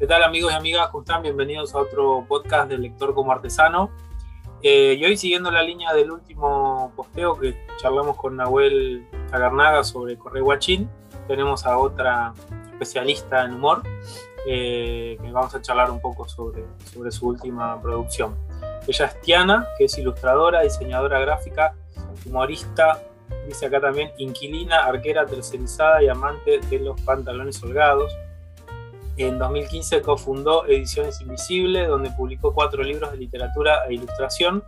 ¿Qué tal amigos y amigas? ¿Cómo están? Bienvenidos a otro podcast del lector como artesano. Eh, y hoy siguiendo la línea del último posteo que charlamos con Nahuel Cagarnaga sobre Correo Guachín, tenemos a otra especialista en humor eh, que vamos a charlar un poco sobre, sobre su última producción. Ella es Tiana, que es ilustradora, diseñadora gráfica, humorista, dice acá también inquilina, arquera tercerizada y amante de los pantalones holgados. En 2015 cofundó Ediciones Invisible, donde publicó cuatro libros de literatura e ilustración.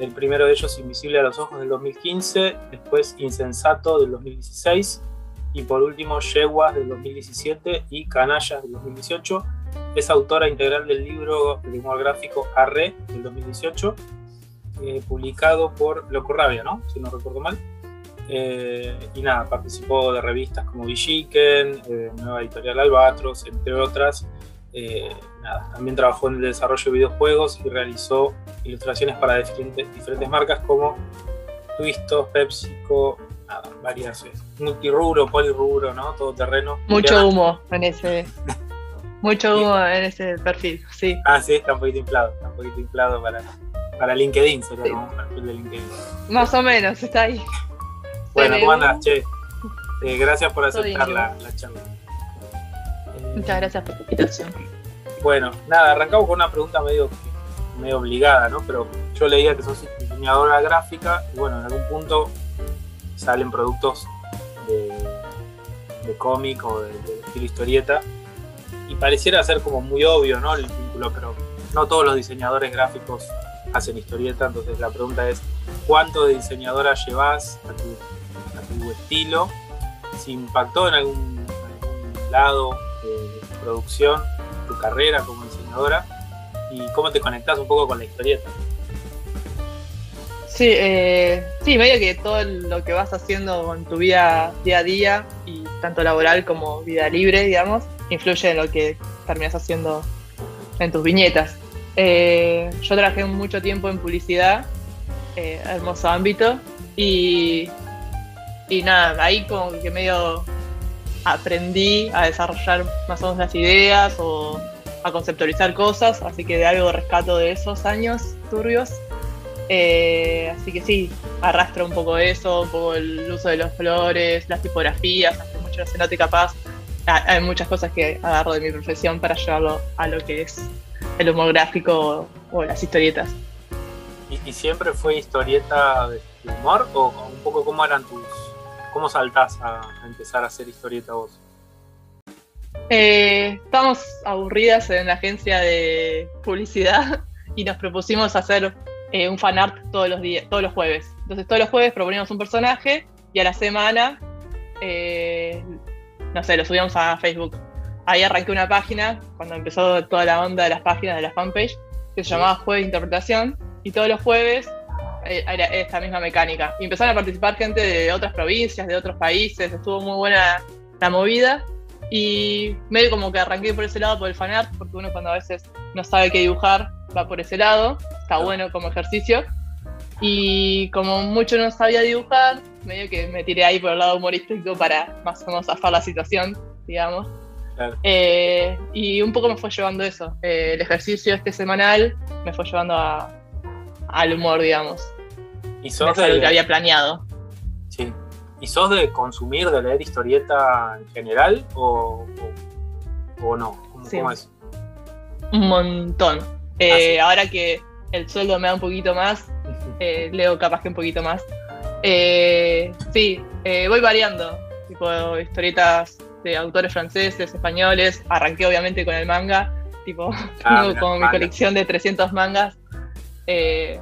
El primero de ellos, Invisible a los Ojos, del 2015, después Insensato, del 2016, y por último, Yeguas, del 2017, y Canallas, del 2018. Es autora integral del libro de humor gráfico Arre, del 2018, eh, publicado por Loco Rabia, ¿no? Si no recuerdo mal. Eh, y nada, participó de revistas como Villiquen, eh, Nueva Editorial Albatros, entre otras. Eh, nada, también trabajó en el desarrollo de videojuegos y realizó ilustraciones para diferentes, diferentes marcas como Twistos, PepsiCo, nada, varias, multirubro, polirubro, ¿no? Todo terreno. Mucho humo en ese. Mucho humo en ese perfil, sí. Ah, sí, está un poquito inflado, está un poquito inflado para, para LinkedIn, sería como un perfil de LinkedIn. Más o menos, está ahí. Bueno, ¿cómo andas, Che? Eh, gracias por aceptar la, la, charla. Eh, Muchas gracias por tu invitación. Bueno, nada, arrancamos con una pregunta medio, medio obligada, ¿no? Pero yo leía que sos diseñadora gráfica y bueno, en algún punto salen productos de, de cómic o de, de, estilo historieta y pareciera ser como muy obvio, ¿no? El vínculo, pero no todos los diseñadores gráficos hacen historieta, entonces la pregunta es, ¿cuánto de diseñadora llevas a tu tu estilo, si impactó en algún, algún lado de, tu producción, tu carrera como diseñadora y cómo te conectas un poco con la historieta. Sí, eh, sí, medio que todo lo que vas haciendo en tu vida día a día, y tanto laboral como vida libre, digamos, influye en lo que terminas haciendo en tus viñetas. Eh, yo trabajé mucho tiempo en publicidad, eh, hermoso ámbito, y y nada, ahí como que medio aprendí a desarrollar más o menos las ideas o a conceptualizar cosas, así que de algo rescato de esos años turbios. Eh, así que sí, arrastro un poco eso, un poco el uso de los flores, las tipografías, hace mucho no se note capaz. Hay muchas cosas que agarro de mi profesión para llevarlo a lo que es el humor gráfico o las historietas. ¿Y, y siempre fue historieta de humor o un poco cómo eran tus ¿Cómo saltás a, a empezar a hacer historieta vos? Eh, estamos aburridas en la agencia de publicidad y nos propusimos hacer eh, un fanart todos los días, todos los jueves. Entonces todos los jueves proponíamos un personaje y a la semana, eh, no sé, lo subíamos a Facebook. Ahí arranqué una página, cuando empezó toda la onda de las páginas de la fanpage, que se llamaba Jueves de Interpretación, y todos los jueves era esta misma mecánica. Y empezaron a participar gente de otras provincias, de otros países, estuvo muy buena la movida. Y medio como que arranqué por ese lado, por el fanart, porque uno cuando a veces no sabe qué dibujar, va por ese lado, está bueno como ejercicio. Y como mucho no sabía dibujar, medio que me tiré ahí por el lado humorístico para más o menos zafar la situación, digamos. Claro. Eh, y un poco me fue llevando eso. Eh, el ejercicio este semanal me fue llevando a, al humor, digamos. ¿Y sos de, lo que había planeado. Sí. ¿Y sos de consumir, de leer historieta en general o, o, o no? ¿Cómo, sí. ¿Cómo, es? Un montón. Eh, ah, sí. Ahora que el sueldo me da un poquito más, eh, leo capaz que un poquito más. Eh, sí, voy variando. Tipo historietas de autores franceses, españoles. Arranqué obviamente con el manga. Tipo, ah, tengo como mi colección de 300 mangas. Eh,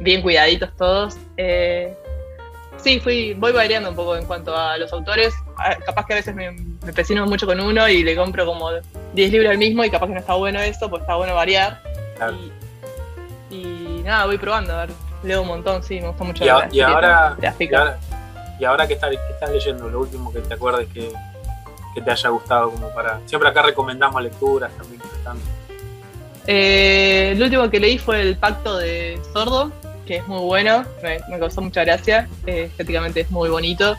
bien cuidaditos todos. Eh, sí, fui, voy variando un poco en cuanto a los autores. Capaz que a veces me, me mucho con uno y le compro como 10 libros al mismo y capaz que no está bueno eso, pues está bueno variar. Claro. Y, y, nada, voy probando, a ver, leo un montón, sí, me gusta mucho. Y, y, ahora, y ahora, y ahora que estás, que estás leyendo, lo último que te acuerdes que, que, te haya gustado como para... Siempre acá recomendamos lecturas también. Eh, el último que leí fue El Pacto de Sordo, que es muy bueno, me, me causó mucha gracia, eh, estéticamente es muy bonito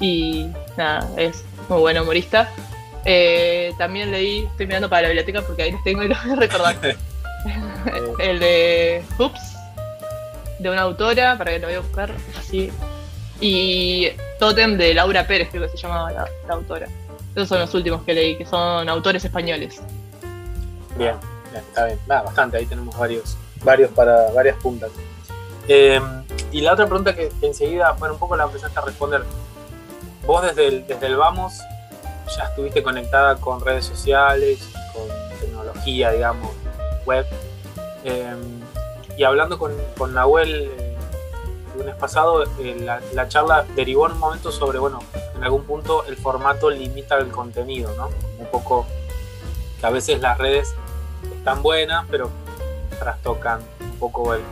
y nada, es muy bueno humorista. Eh, también leí, estoy mirando para la biblioteca porque ahí los tengo y los voy a recordar. el de Hoops, de una autora, para que lo voy a buscar así. Y Totem de Laura Pérez, creo que se llamaba la, autora. Esos son los últimos que leí, que son autores españoles. Bien, está bien. bastante, ahí tenemos varios, varios para varias puntas. Em, y la otra pregunta que, enseguida, bueno, un poco la empezaste a responder. Vos desde el, desde el Vamos ya estuviste conectada con redes sociales, con tecnología, digamos, web. Em, y hablando con, con Nahuel eh, el lunes pasado, eh, la, charla derivó en un momento sobre, bueno, en algún punto el formato limita el contenido, ¿no? Un poco que a veces las redes están buenas, pero trastocan un poco el,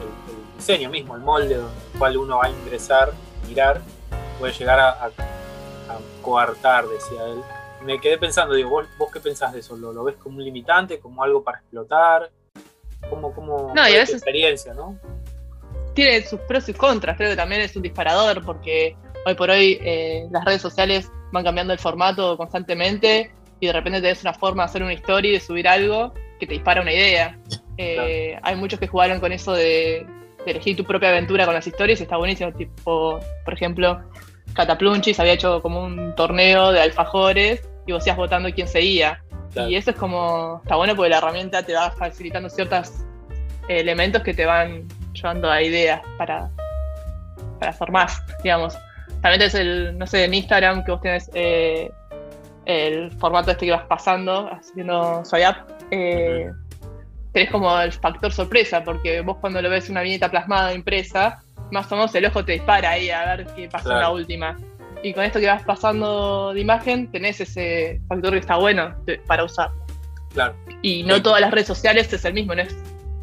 diseño mismo, el molde donde el cual uno va a ingresar, mirar, puede llegar a, a coartar, decía él, me quedé pensando, digo, ¿vos, vos qué pensás de eso? ¿Lo, ves como un limitante, como algo para explotar? ¿Cómo, cómo no, experiencia, no? Tiene sus pros y contras, creo que también es un disparador porque hoy por hoy eh, las redes sociales van cambiando el formato constantemente y de repente tenés una forma de hacer una historia y de subir algo que te dispara una idea. Eh, hay muchos que jugaron con eso de, de, elegir tu propia aventura con las historias y está buenísimo. Tipo, por ejemplo, Cataplunchis había hecho como un torneo de alfajores y vos ibas votando quién seguía. Y eso es como, está bueno porque la herramienta te va facilitando ciertos elementos que te van llevando a ideas para, para hacer más, digamos. También es el, no sé, en Instagram que vos tenés eh, el formato este que vas pasando, haciendo swipe eh, tenés como el factor sorpresa, porque vos cuando lo ves una viñeta plasmada impresa, más o menos el ojo te dispara ahí a ver qué pasó en la última. Y con esto que vas pasando de imagen, tenés ese factor que está bueno para usar. Claro. Y no todas las redes sociales es el mismo, ¿no? Es,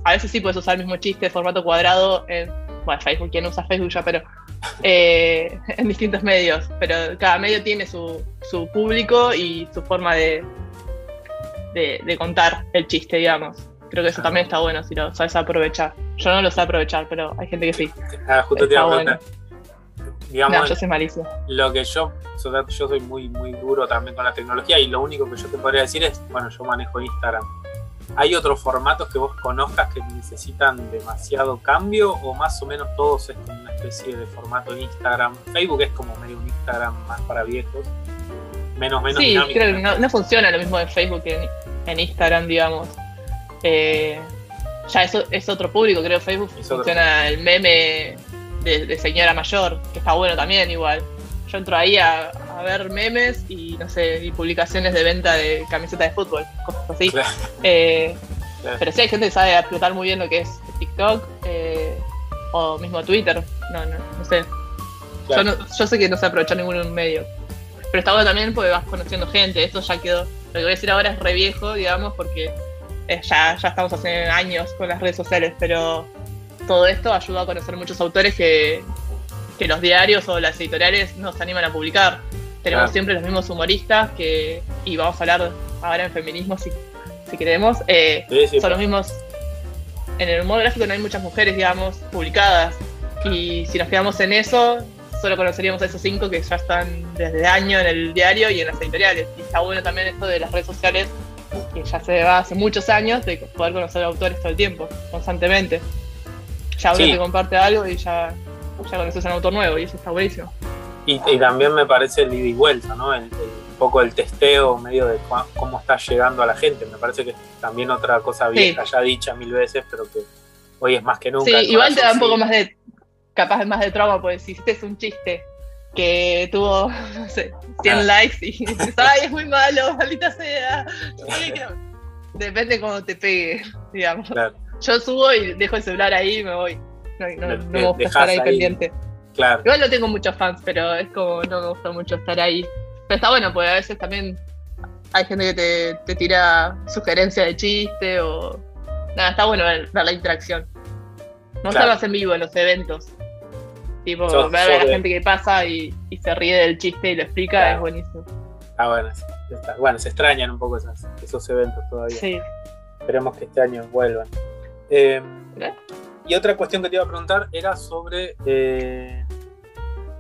a veces sí puedes usar el mismo chiste de formato cuadrado en, bueno, Facebook, ¿quién usa Facebook ya? Pero eh, en distintos medios. Pero cada medio tiene su, su público y su forma de, de, de contar el chiste, digamos. Creo que eso también está bueno si lo sabes aprovechar. Yo no lo sé aprovechar, pero hay gente que sí. Ah, justo te iba a preguntar. Digamos, no, yo soy malísimo. Lo que yo, yo soy muy, muy duro también con la tecnología y lo único que yo te podría decir es, bueno, yo manejo Instagram. ¿Hay otros formatos que vos conozcas que necesitan demasiado cambio o más o menos todos es como una especie de formato en Instagram? Facebook es como medio un Instagram más para viejos, menos, menos sí, creo que no, funciona lo mismo de Facebook que en Instagram, digamos. Eh, ya eso es otro público, creo Facebook funciona el meme de, señora mayor, que está bueno también igual. Yo entro ahí a, ver memes y no sé, y publicaciones de venta de camisetas de fútbol, cosas así. Eh, pero sí hay gente que sabe explotar muy bien lo que es TikTok eh, o mismo Twitter. No, no, no sé. Yo, yo, sé que no sé aprovechar ningún medio. Pero está bueno también porque vas conociendo gente. Esto ya quedó. Lo que voy a decir ahora es re viejo, digamos, porque eh, ya, ya estamos hace años con las redes sociales, pero todo esto ayuda a conocer muchos autores que, los diarios o las editoriales nos animan a publicar. Tenemos siempre los mismos humoristas que, y vamos a hablar ahora en feminismo si, si queremos, eh, son los mismos. En el humor gráfico no hay muchas mujeres, digamos, publicadas. Y si nos quedamos en eso, solo conoceríamos a esos cinco que ya están desde año en el diario y en las editoriales. Y está bueno también esto de las redes sociales que ya se va hace muchos años de poder conocer autores todo el tiempo, constantemente. Ya uno te comparte algo y ya, ya conoces un autor nuevo y eso está buenísimo. Y, también me parece el ida y vuelta, ¿no? un poco el testeo medio de cómo está llegando a la gente. Me parece que es también otra cosa vieja, ya dicha mil veces, pero que hoy es más que nunca. Sí, igual te da un poco más de, capaz más de trauma, porque si este es un chiste que tuvo, no sé, 100 ah. likes y dices, ay, es muy malo, maldita sea. Depende cómo te pegue, digamos. Yo subo y dejo el celular ahí y me voy. No, no, no me gusta estar ahí, pendiente. Claro. Igual no tengo muchos fans, pero es como no me gusta mucho estar ahí. Pero está bueno, porque a veces también hay gente que te, te tira sugerencias de chiste o. Nada, está bueno ver, la interacción. No claro. en vivo en los eventos. Tipo, ver a la gente que pasa y, se ríe del chiste y lo explica es buenísimo. Ah, bueno, bueno, se extrañan un poco esos eventos todavía. Sí. Esperemos que este año vuelvan. Em, y otra cuestión que te iba a preguntar era sobre eh,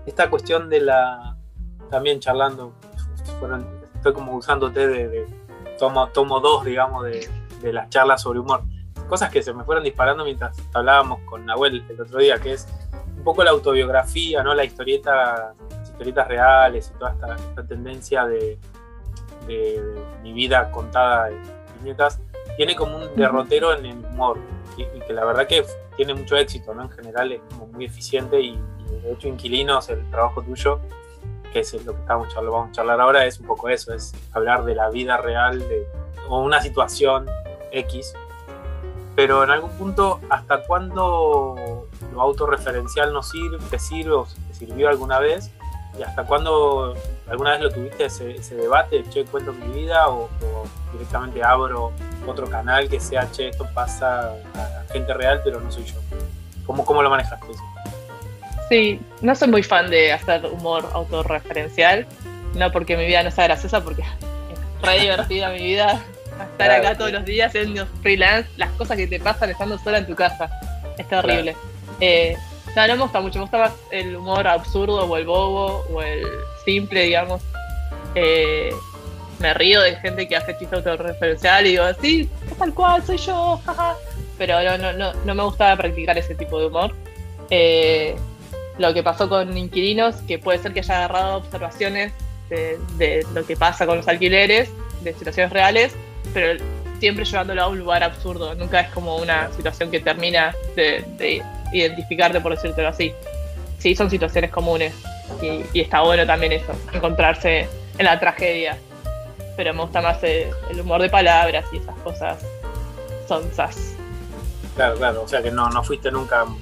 esta cuestión de la. También charlando, fueron estoy como usándote de, de tomo, tomo dos, digamos, de, de las charlas sobre humor. Cosas que se me fueron disparando mientras hablábamos con Nahuel el otro día, que es poco la autobiografía, ¿no? La historieta, las historietas reales y toda esta, esta tendencia de, de, de mi vida contada en viñetas, tiene como un derrotero en el humor. Y, y que la verdad que tiene mucho éxito, ¿no? En general es como muy eficiente y, y de hecho Inquilinos, el trabajo tuyo, que es lo que estamos charlando, vamos a charlar ahora, es un poco eso, es hablar de la vida real de, o una situación X. Pero en algún punto, ¿hasta cuándo lo autorreferencial nos sirve, te sirve o te sirvió alguna vez? ¿Y hasta cuándo alguna vez lo tuviste ese, ese debate, che, cuento mi vida o, o, directamente abro otro canal que sea, che, esto pasa a gente real, pero no soy yo? ¿Cómo, cómo lo manejaste eso? Sí, no soy muy fan de hacer humor autorreferencial, no porque mi vida no sea graciosa, porque es re divertida mi vida. Estar Claro, acá todos sí. los días haciendo freelance, las cosas que te pasan estando sola en tu casa. Es terrible. Eh, no, no me gusta mucho, me gusta más el humor absurdo o el bobo o el simple, digamos. Eh, me río de gente que hace chiste autorreferencial y digo, sí, es tal cual, soy yo, jaja. Pero no, no, no, no me gusta practicar ese tipo de humor. Eh, lo que pasó con inquilinos, que puede ser que haya agarrado observaciones de, lo que pasa con los alquileres, de situaciones reales, pero siempre llevándolo a un lugar absurdo. Nunca es como una situación que termina de, de identificarte, por decírtelo así. Sí, son situaciones comunes y, y está bueno también eso, encontrarse en la tragedia. Pero me gusta más eh, el humor de palabras y esas cosas sonsas. Claro, claro, o sea que no, no fuiste nunca un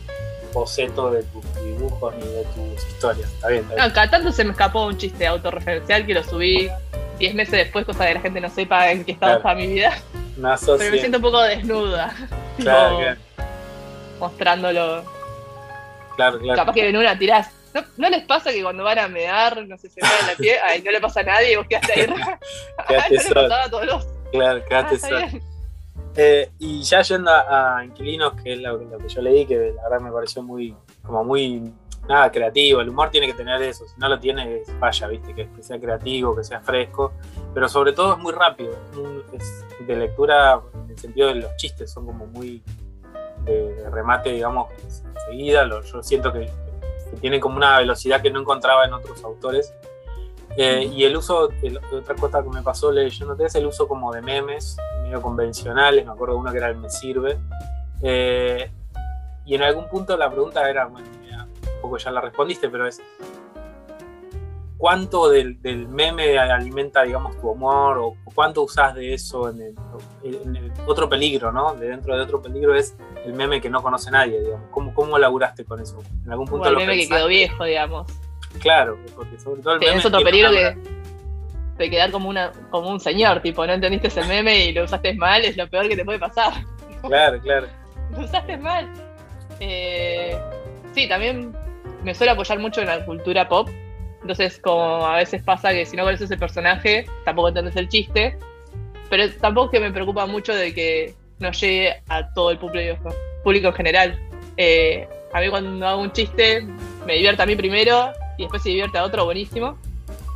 boceto de tus dibujos ni de tus historias. Está bien, está bien. No, cada tanto se me escapó un chiste autorreferencial que lo subí 10 meses después, cosa que la gente no sepa en qué estado Claro. está mi vida. Pero me siento un poco desnuda. Claro, claro, Mostrándolo. claro, claro. Capaz que en una tirás. ¿No, ¿No les pasa que cuando van a mear, no sé, se mean la pie, ay, no le pasa a nadie y vos quedaste ahí? Quedaste no le a todos los. Claro, Ah, quedaste bien. Eh, y ya yendo a, a Inquilinos, que es lo, lo que yo leí, que la verdad me pareció muy, como muy, nada, creativo. El humor tiene que tener eso, si no lo tiene, falla, ¿viste? Que, que sea creativo, que sea fresco, pero sobre todo es muy rápido. Es de lectura en el sentido de los chistes, son como muy de, de remate, digamos, enseguida. Lo- yo siento que, que tiene como una velocidad que no encontraba en otros autores. Eh, y el uso, el- otra cosa que me pasó leyéndote es el uso como de memes, medio convencionales, me acuerdo de uno que era el Me Sirve. Eh, y en algún punto la pregunta era, bueno, un poco ya la respondiste, pero es, ¿cuánto del, del meme alimenta, digamos, tu humor? ¿O cuánto usás de eso en el, en el otro peligro, ¿no? De dentro de otro peligro es el meme que no conoce nadie, digamos. ¿Cómo, cómo laburaste con eso? ¿En algún punto Como el lo meme que quedó viejo, digamos. Claro, porque sobre todo el meme Tenés otro tiene peligro que de quedar como, una, como un señor, tipo, no entendiste ese meme y lo usaste mal, es lo peor que te puede pasar. Claro, claro. Lo usaste mal. Eh, sí, también me suelo apoyar mucho en la cultura pop. Entonces, como a veces pasa que si no conoces el personaje, tampoco entendés el chiste. Pero tampoco es que me preocupa mucho de que no llegue a todo el público, público en general. Eh, a mí cuando hago un chiste, me divierte a mí primero y después se divierte a otro, buenísimo.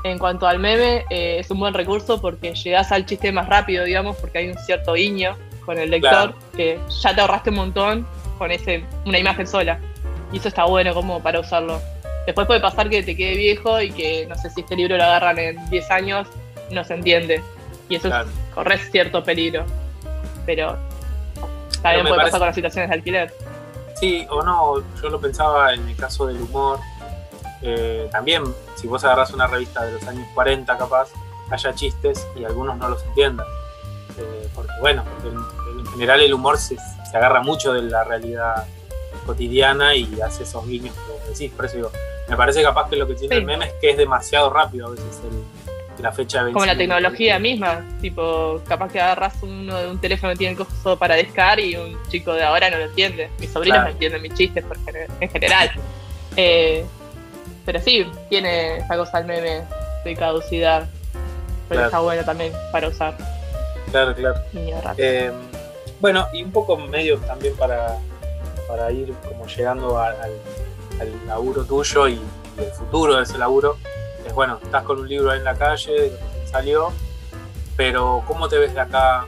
En cuanto al meme, eh, es un buen recurso porque llegás al chiste más rápido, digamos, porque hay un cierto guiño con el lector Claro. que ya te ahorraste un montón con ese una imagen sola. Y eso está bueno como para usarlo. Después puede pasar que te quede viejo y que no sé si este libro lo agarran en 10 años, no se entiende. Y eso Claro. es, corres cierto peligro. Pero también puede parece- pasar con las situaciones de alquiler. Sí o no, yo lo pensaba en el caso del humor. eh, también, si vos agarrás una revista de los años 40, capaz, haya chistes y algunos no los entiendan. Eh, porque, bueno, porque en, en general el humor se, se agarra mucho de la realidad cotidiana y hace esos guiños que vos decís. Por eso digo, me parece capaz que lo que tiene Sí. el meme es que es demasiado rápido a veces el- la fecha de Como la tecnología misma, tipo, capaz que agarras uno de un teléfono que tiene el coso para descar y un chico de ahora no lo entiende. Mis sobrinos Claro. no entienden mis chistes en general. Eh, pero sí, tiene esa cosa el meme de caducidad. Pero Claro. está bueno también para usar. Claro, claro. Y. Eh, bueno, y un poco medio también para, para ir como llegando a- al, al laburo tuyo y, y el futuro de ese laburo. Es bueno, estás con un libro ahí en la calle, salió, pero ¿cómo te ves de acá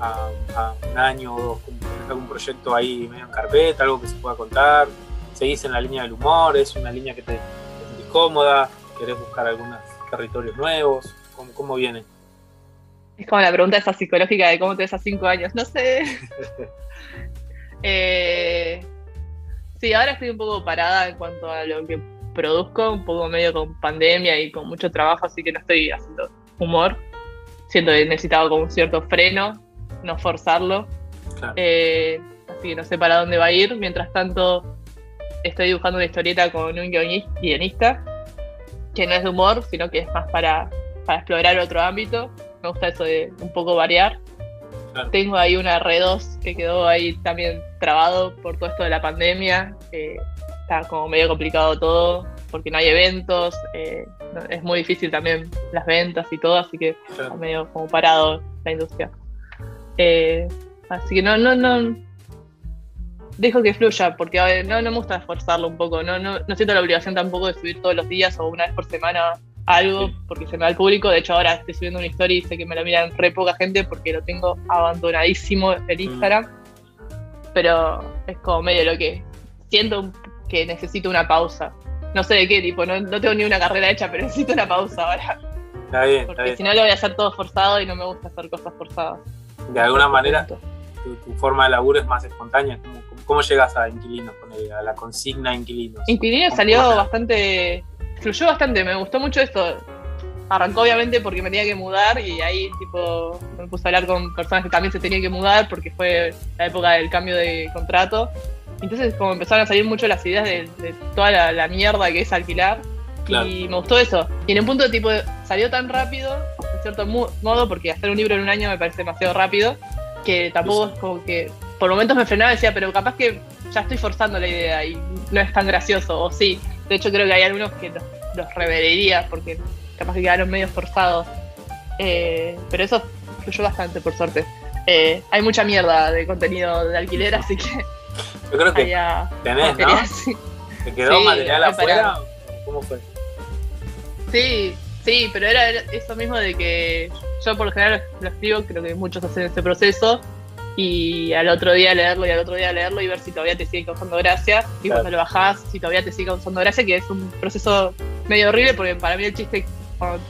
a, un año o dos? ¿Tienes algún proyecto ahí medio en carpeta, algo que se pueda contar? ¿Seguís en la línea del humor? ¿Es una línea que te, te cómoda? ¿Querés buscar algunos territorios nuevos? ¿Cómo, cómo viene? Es como la pregunta esa psicológica de cómo te ves a cinco años. No sé. eh, sí, ahora estoy un poco parada en cuanto a lo que produzco, un poco medio con pandemia y con mucho trabajo, así que no estoy haciendo humor. Siento que he necesitado como un cierto freno, no forzarlo. Eh, así que no sé para dónde va a ir. Mientras tanto, estoy dibujando una historieta con un guionista que no es de humor, sino que es más para, para explorar otro ámbito me gusta eso de un poco variar. Tengo ahí una R2 que quedó ahí también trabado por todo esto de la pandemia. Está como medio complicado todo porque no hay eventos. Eh, es muy difícil también las ventas y todo, así que está medio como parado la industria. Eh, así que no, no, no. Dejo que fluya, porque no, no me gusta esforzarlo un poco. No, no, no siento la obligación tampoco de subir todos los días o una vez por semana algo porque se me da el público. De hecho, ahora estoy subiendo una historia y sé que me la miran re poca gente porque lo tengo abandonadísimo el mm. Instagram. Pero es como medio lo que siento que necesito una pausa. No sé de qué tipo, no, tengo ni una carrera hecha, pero necesito una pausa ahora. Está bien, porque si no lo voy a hacer todo forzado y no me gusta hacer cosas forzadas. De alguna manera, tu, forma de laburo es más espontánea. ¿Cómo, llegas a inquilinos, a la consigna inquilinos? Inquilinos salió bastante fluyó bastante, me gustó mucho esto. Arrancó obviamente porque me tenía que mudar y ahí tipo me puse a hablar con personas que también se tenían que mudar porque fue la época del cambio de contrato. Entonces como empezaron a salir mucho las ideas de, toda la, mierda que es alquilar. Y me gustó eso. Y en un punto tipo salió tan rápido, en cierto modo, porque hacer un libro en un año me parece demasiado rápido, que tampoco es como que por momentos me frenaba y decía, pero capaz que ya estoy forzando la idea y no es tan gracioso, o sí. De hecho, creo que hay algunos que los, los reverería porque capaz que quedaron medio forzados. Eh, pero eso fluyó bastante, por suerte. Eh, hay mucha mierda de contenido de alquiler, así que. Yo creo que tenés, ¿no? ¿Te quedó material afuera? ¿Cómo fue? Sí, sí, pero era eso mismo de que yo por lo general lo escribo, creo que muchos hacen ese proceso, y al otro día leerlo y al otro día leerlo y ver si todavía te sigue causando gracia. Y cuando lo bajás, si todavía te sigue causando gracia, que es un proceso medio horrible porque para mí el chiste cuando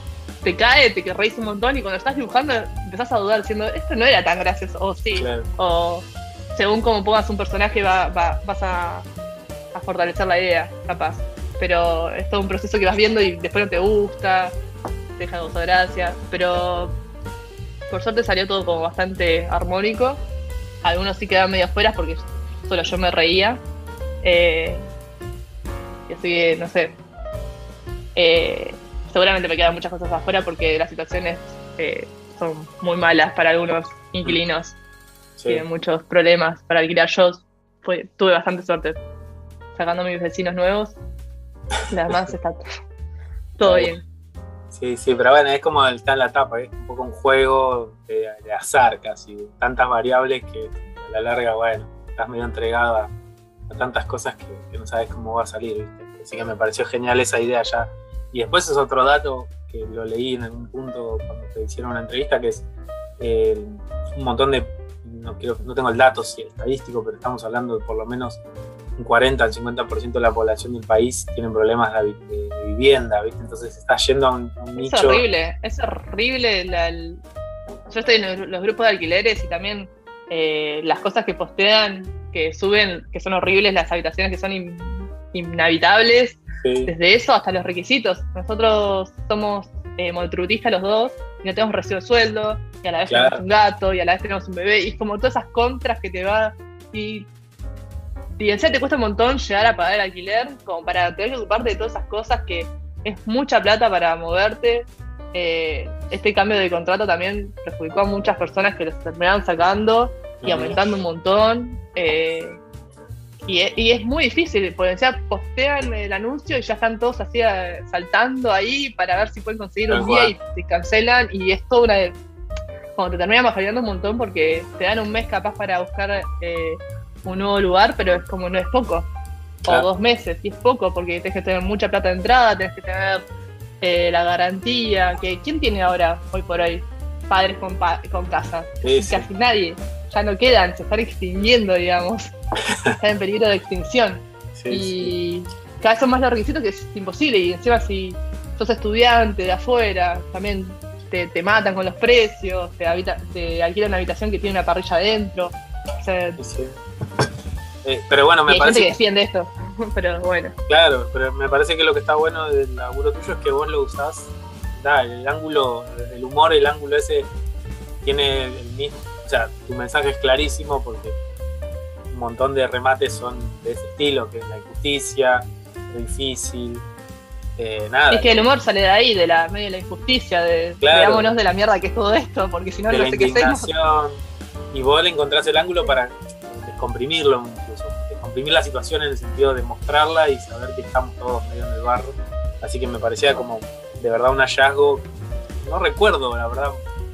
te cae, te reís un montón y cuando estás dibujando empezás a dudar diciendo, esto no era tan gracioso, o sí, o según como pongas un personaje va, vas a, a, fortalecer la idea, capaz. Pero es todo un proceso que vas viendo y después no te gusta, te deja de gustar gracia, pero por suerte salió todo como bastante armónico algunos sí quedaban medio afuera porque solo yo me reía. Eh, y así que, no sé. Eh, seguramente me quedan muchas cosas afuera porque las situaciones eh, son muy malas para algunos inquilinos. Tienen muchos problemas para alquilar. Yo tuve bastante suerte sacando a mis vecinos nuevos. Además está todo bien. Sí, sí, pero bueno, es como está en la tapa, es un poco un juego de, azar casi, tantas variables que a la larga, bueno, estás medio entregado a, tantas cosas que, no sabes cómo va a salir, ¿viste? Así que me pareció genial esa idea ya. Y después es otro dato que lo leí en algún punto cuando te hicieron una entrevista, que es eh, un montón de, no, quiero, no tengo el dato si estadístico, pero estamos hablando de por lo menos un 40 al 50% de la población del país tienen problemas de, vivienda, ¿viste? Entonces está yendo a un, nicho. Es horrible, es horrible. Yo estoy en los grupos de alquileres y también eh, las cosas que postean, que suben, que son horribles, las habitaciones que son inhabitables, desde eso hasta los requisitos. Nosotros somos eh, los dos y no tenemos recibo de sueldo, y a la vez tenemos un gato, y a la vez tenemos un bebé, y es como todas esas contras que te va. Y y en te cuesta un montón llegar a pagar el alquiler, como para tener que ocuparte de todas esas cosas que es mucha plata para moverte. Eh, este cambio de contrato también perjudicó a muchas personas que los terminaron sacando y aumentando un montón. Eh, y, es muy difícil, porque ya postean el anuncio y ya están todos así eh, saltando ahí para ver si pueden conseguir un día y se cancelan. Y es toda una. Como te terminan bajando un montón porque te dan un mes capaz para buscar un nuevo lugar, pero es como no es poco. O dos meses, y es poco, porque tienes que tener mucha plata de entrada, tienes que tener eh, la garantía, que ¿quién tiene ahora, hoy por hoy, padres con, con casa? Casi nadie, ya no quedan, se están extinguiendo, digamos, están en peligro de extinción. y cada vez son más los requisitos que es imposible, y encima si sos estudiante de afuera, también te, matan con los precios, te, habita, te alquilan una habitación que tiene una parrilla adentro. Eh, pero bueno, me hay parece. Gente que defiende esto, pero bueno. Claro, pero me parece que lo que está bueno del laburo tuyo es que vos lo usás. Da, el ángulo, el humor, el ángulo ese tiene el mismo. Sea, tu mensaje es clarísimo porque un montón de remates son de ese estilo, que es la injusticia, lo difícil. Eh, nada. Es que el humor sale de ahí, de la medio de la injusticia, de claro. de la mierda que es todo esto, porque si no, no sé qué hacemos. Y vos le encontrás el ángulo para descomprimirlo incluso, descomprimir la situación en el sentido de mostrarla y saber que estamos todos medio en el barro. Así que me parecía como de verdad un hallazgo. No recuerdo, la verdad,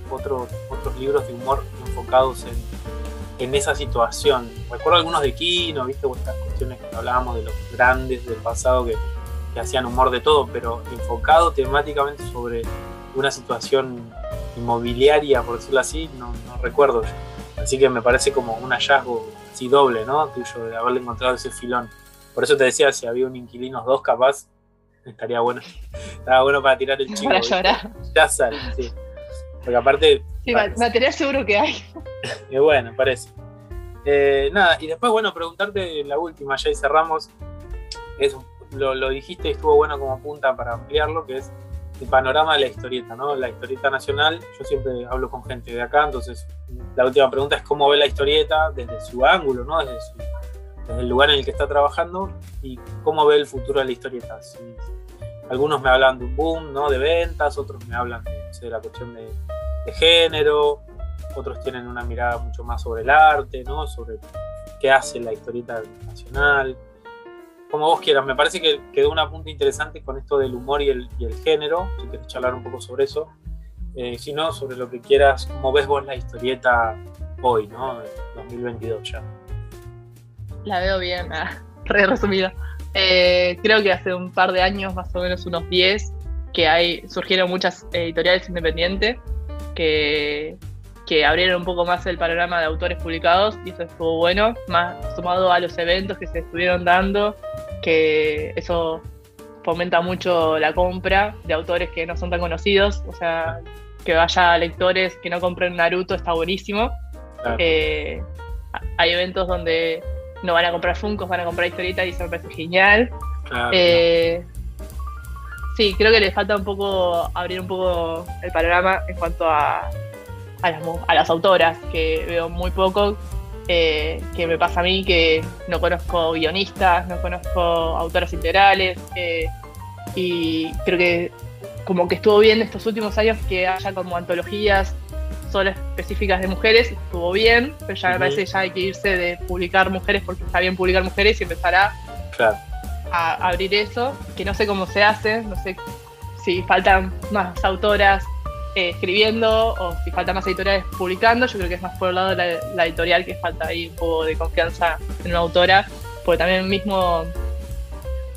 otros otros libros de humor enfocados en, en esa situación. Recuerdo algunos de Kino, viste, estas cuestiones que hablábamos de los grandes del pasado que, que hacían humor de todo, pero enfocado temáticamente sobre una situación inmobiliaria, por decirlo así, no, no recuerdo yo. Así que me parece como un hallazgo así doble, ¿no? Tuyo, de haberle encontrado ese filón. Por eso te decía, si había un Inquilinos dos capaz, estaría bueno. Estaba bueno para tirar el chico. Para llorar. Ya sale, sí. Porque aparte. Sí, material seguro que hay. Y bueno, parece. Eh, nada, y después, bueno, preguntarte la última, ya y cerramos. Es, lo, lo dijiste y estuvo bueno como punta para ampliarlo, que es el panorama de la historieta, ¿no? La historieta nacional, yo siempre hablo con gente de acá, entonces la última pregunta es cómo ve la historieta desde su ángulo, ¿no? Desde, el lugar en el que está trabajando y cómo ve el futuro de la historieta. algunos me hablan de un boom, ¿no? De ventas, otros me hablan de, la cuestión de, género, otros tienen una mirada mucho más sobre el arte, ¿no? Sobre qué hace la historieta nacional como vos quieras. Me parece que quedó una punta interesante con esto del humor y el, género. Si quieres charlar un poco sobre eso. Eh, si no, sobre lo que quieras, cómo ves vos la historieta hoy, ¿no? 2022 ya. La veo bien, ah, re resumida. Eh, creo que hace un par de años, más o menos unos 10, que hay, surgieron muchas editoriales independientes que, que abrieron un poco más el panorama de autores publicados y eso estuvo bueno, más sumado a los eventos que se estuvieron dando que eso fomenta mucho la compra de autores que no son tan conocidos, o sea, que vaya a lectores que no compren Naruto está buenísimo. Eh, hay eventos donde no van a comprar Funkos, van a comprar historietas y eso me parece genial. Eh, sí, creo que le falta un poco abrir un poco el panorama en cuanto a, a, las, a las autoras, que veo muy poco, eh, que me pasa a mí que no conozco guionistas, no conozco autoras integrales eh, y creo que como que estuvo bien estos últimos años que haya como antologías solo específicas de mujeres, estuvo bien, pero ya me parece que ya hay que irse de publicar mujeres porque está bien publicar mujeres y empezar a, a abrir eso, que no sé cómo se hace, no sé si faltan más autoras eh, escribiendo o si falta más editoriales publicando, yo creo que es más por el lado de la, editorial que falta ahí un poco de confianza en una autora, porque también mismo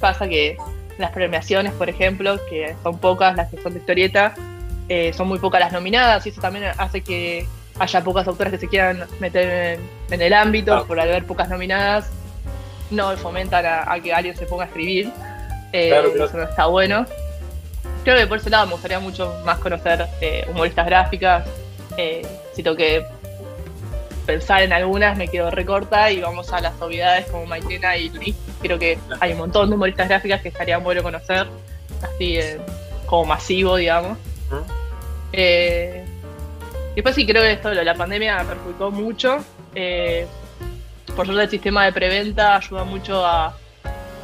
pasa que las premiaciones, por ejemplo, que son pocas las que son de historieta, eh, son muy pocas las nominadas y eso también hace que haya pocas autoras que se quieran meter en, el ámbito, por haber pocas nominadas, no fomentan a, que alguien se ponga a escribir. Eh, eso no está bueno creo que por ese lado me gustaría mucho más conocer eh, humoristas gráficas. Eh, si tengo que pensar en algunas, me quedo recorta y vamos a las obviedades como Maitena y Luis. Creo que hay un montón de humoristas gráficas que estaría bueno conocer, así como masivo, digamos. Después sí creo que esto la pandemia perjudicó mucho. Por suerte el sistema de preventa ayuda mucho a,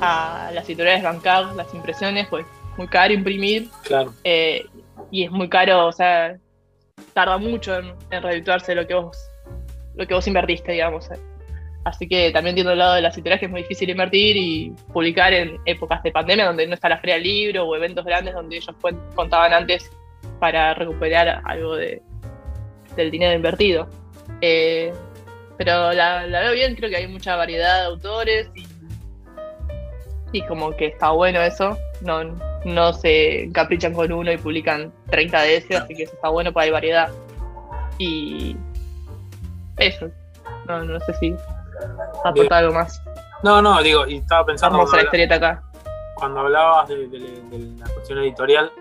a las editoriales bancar las impresiones, pues muy caro imprimir. Claro. Eh, y es muy caro, o sea, tarda mucho en, en lo que vos lo que vos invertiste, digamos. Eh. Así que también entiendo el lado de las editoriales que es muy difícil invertir y publicar en épocas de pandemia donde no está la feria del libro o eventos grandes donde ellos contaban antes para recuperar algo de, del dinero invertido. Eh, pero la, la, veo bien, creo que hay mucha variedad de autores y, y como que está bueno eso. No, no se encaprichan con uno y publican 30 de ese, así que eso está bueno, para hay variedad. Y eso, no, no sé si aporta algo más. No, no, digo, y estaba pensando. Vamos a la historieta acá. Cuando hablabas de, de, de la cuestión editorial,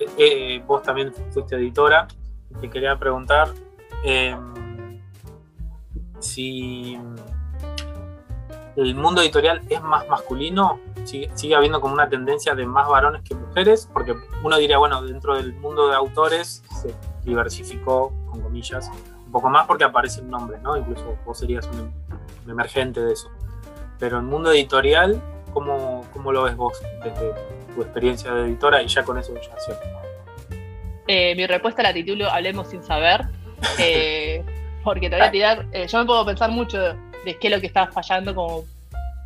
eh, eh, vos también fuiste editora, te quería preguntar eh, si el mundo editorial es más masculino, sigue, sigue, habiendo como una tendencia de más varones que mujeres, porque uno diría, bueno, dentro del mundo de autores se diversificó, con comillas, un poco más porque aparecen nombres, ¿no? Incluso vos serías un, un emergente de eso. Pero el mundo editorial, ¿cómo, ¿cómo, lo ves vos desde tu experiencia de editora? Y ya con eso ya cierto. Eh, mi respuesta la titulo Hablemos sin saber, eh, porque te voy a tirar, eh, yo me puedo pensar mucho de qué es lo que está fallando, como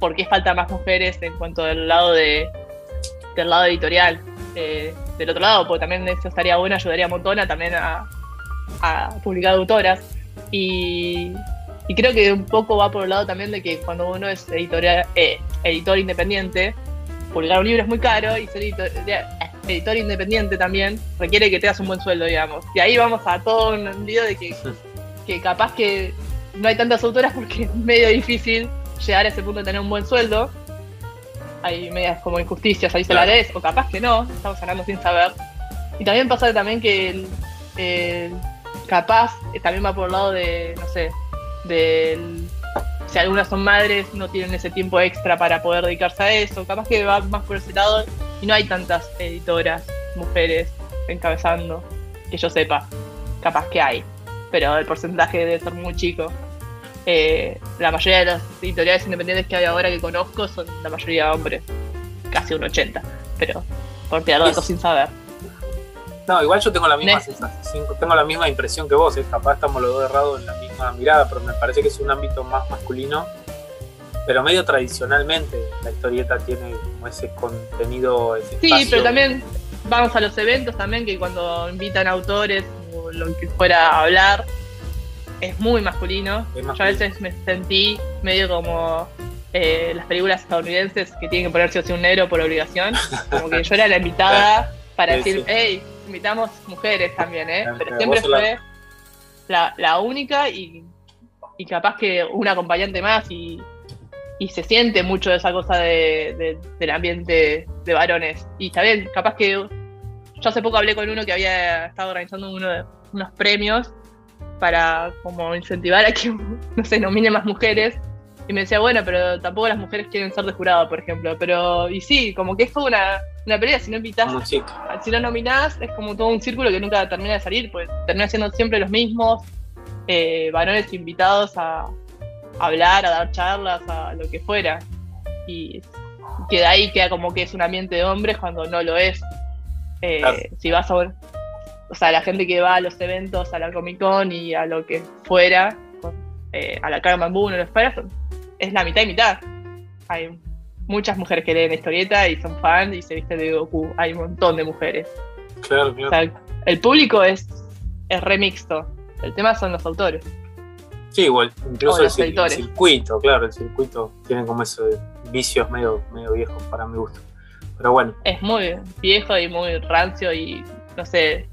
por qué falta más mujeres en cuanto del lado de del lado editorial. Eh, del otro lado, porque también eso estaría bueno, ayudaría a, también a, a publicar autoras. Y, y, creo que un poco va por el lado también de que cuando uno es editorial, eh, editor independiente, publicar un libro es muy caro y ser editor, editor independiente también requiere que tengas un buen sueldo, digamos. Y ahí vamos a todo un lío de que, que capaz que no hay tantas autoras porque es medio difícil llegar a ese punto de tener un buen sueldo. Hay medias como injusticias ahí salariales, claro. o capaz que no, estamos hablando sin saber. Y también pasa también que el, el, capaz también va por el lado de, no sé, del si algunas son madres, no tienen ese tiempo extra para poder dedicarse a eso. Capaz que va más por ese lado y no hay tantas editoras, mujeres, encabezando, que yo sepa. Capaz que hay, pero el porcentaje debe ser muy chico. Eh, la mayoría de las editoriales independientes que hay ahora que conozco son la mayoría hombres, casi un 80, pero por tirar datos sin saber. No, igual yo tengo la misma sensación, tengo la misma impresión que vos, ¿eh? capaz estamos los dos errados en la misma mirada, pero me parece que es un ámbito más masculino, pero medio tradicionalmente la historieta tiene como ese contenido, ese Sí, pero también vamos a los eventos también, que cuando invitan autores o lo que fuera a hablar, es muy masculino. Es masculino. Yo a veces me sentí medio como eh, las películas estadounidenses que tienen que ponerse un negro por obligación, como que yo era la invitada para sí, decir, sí. hey, invitamos mujeres también, ¿eh? Pero siempre fue la, la única y, y, capaz que un acompañante más y, y, se siente mucho esa cosa de, de, del ambiente de varones. Y está bien, capaz que yo hace poco hablé con uno que había estado organizando uno de, unos premios para como incentivar a que no se nomine más mujeres. Y me decía, bueno, pero tampoco las mujeres quieren ser de jurado, por ejemplo. Pero, y sí, como que es como una, una pelea, si no invitas, si no nominás, es como todo un círculo que nunca termina de salir, pues termina siendo siempre los mismos eh, varones invitados a, a, hablar, a dar charlas, a lo que fuera. Y que de ahí queda como que es un ambiente de hombres cuando no lo es. Eh, claro. Si vas a ver, o sea, la gente que va a los eventos, a la Comic Con y a lo que fuera, eh, a la Carmen Boone, los fuera, es la mitad y mitad. Hay muchas mujeres que leen historieta y son fans y se visten de Goku. Hay un montón de mujeres. Claro, claro. O sea, el público es, es remixto. El tema son los autores. Sí, igual, incluso el, el, circuito, claro, el circuito tiene como esos vicios medio, medio viejos para mi gusto. Pero bueno. Es muy viejo y muy rancio y no sé.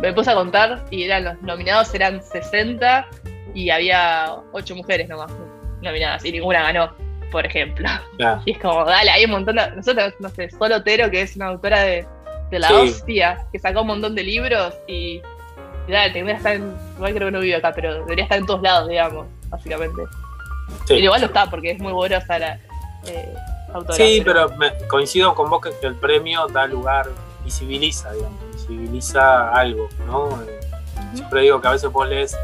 Me puse a contar y eran los nominados eran 60 y había 8 mujeres nomás nominadas y ninguna ganó por ejemplo. Y es como, dale, hay un montón de. Nosotros, no sé, Sol Otero, que es una autora de, de la Sí. hostia, que sacó un montón de libros y. y dale, tendría que estar en. Igual creo que no vive acá, pero debería estar en todos lados, digamos, básicamente. Sí, y igual lo está, porque es muy buena la eh. Sí, pero me, coincido con vos que, el premio da lugar, visibiliza, digamos, visibiliza algo, ¿no? Eh, Siempre digo que a veces vos lees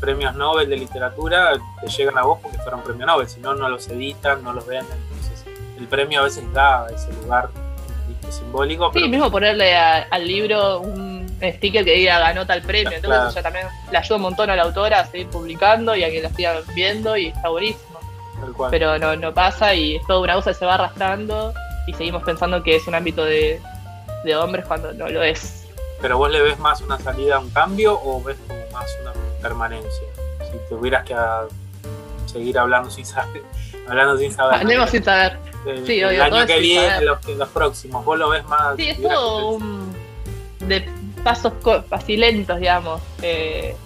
premios Nobel de literatura, te llegan a vos porque fueron premio Nobel, si no, no los editan, no los venden. Entonces, el premio a veces da ese lugar ¿viste? simbólico. Sí, pero mismo ponerle a- al libro un sticker que diga ganó tal premio. Entonces, Claro. eso ya también le ayuda un montón a la autora a seguir publicando y a que la sigan viendo y está buenísimo. Pero no, no pasa y es toda una cosa que se va arrastrando y seguimos pensando que es un ámbito de, de hombres cuando no lo es. Pero vos le ves más una salida a un cambio o ves como más una permanencia? Si tuvieras que, a- seguir hablando sin saber. hablando sin saber. Hablemos sin saber. El, Sí, el obvio, año que viene, los, los próximos, vos lo ves más. Sí, es todo un. de pasos así lentos, digamos. Eh,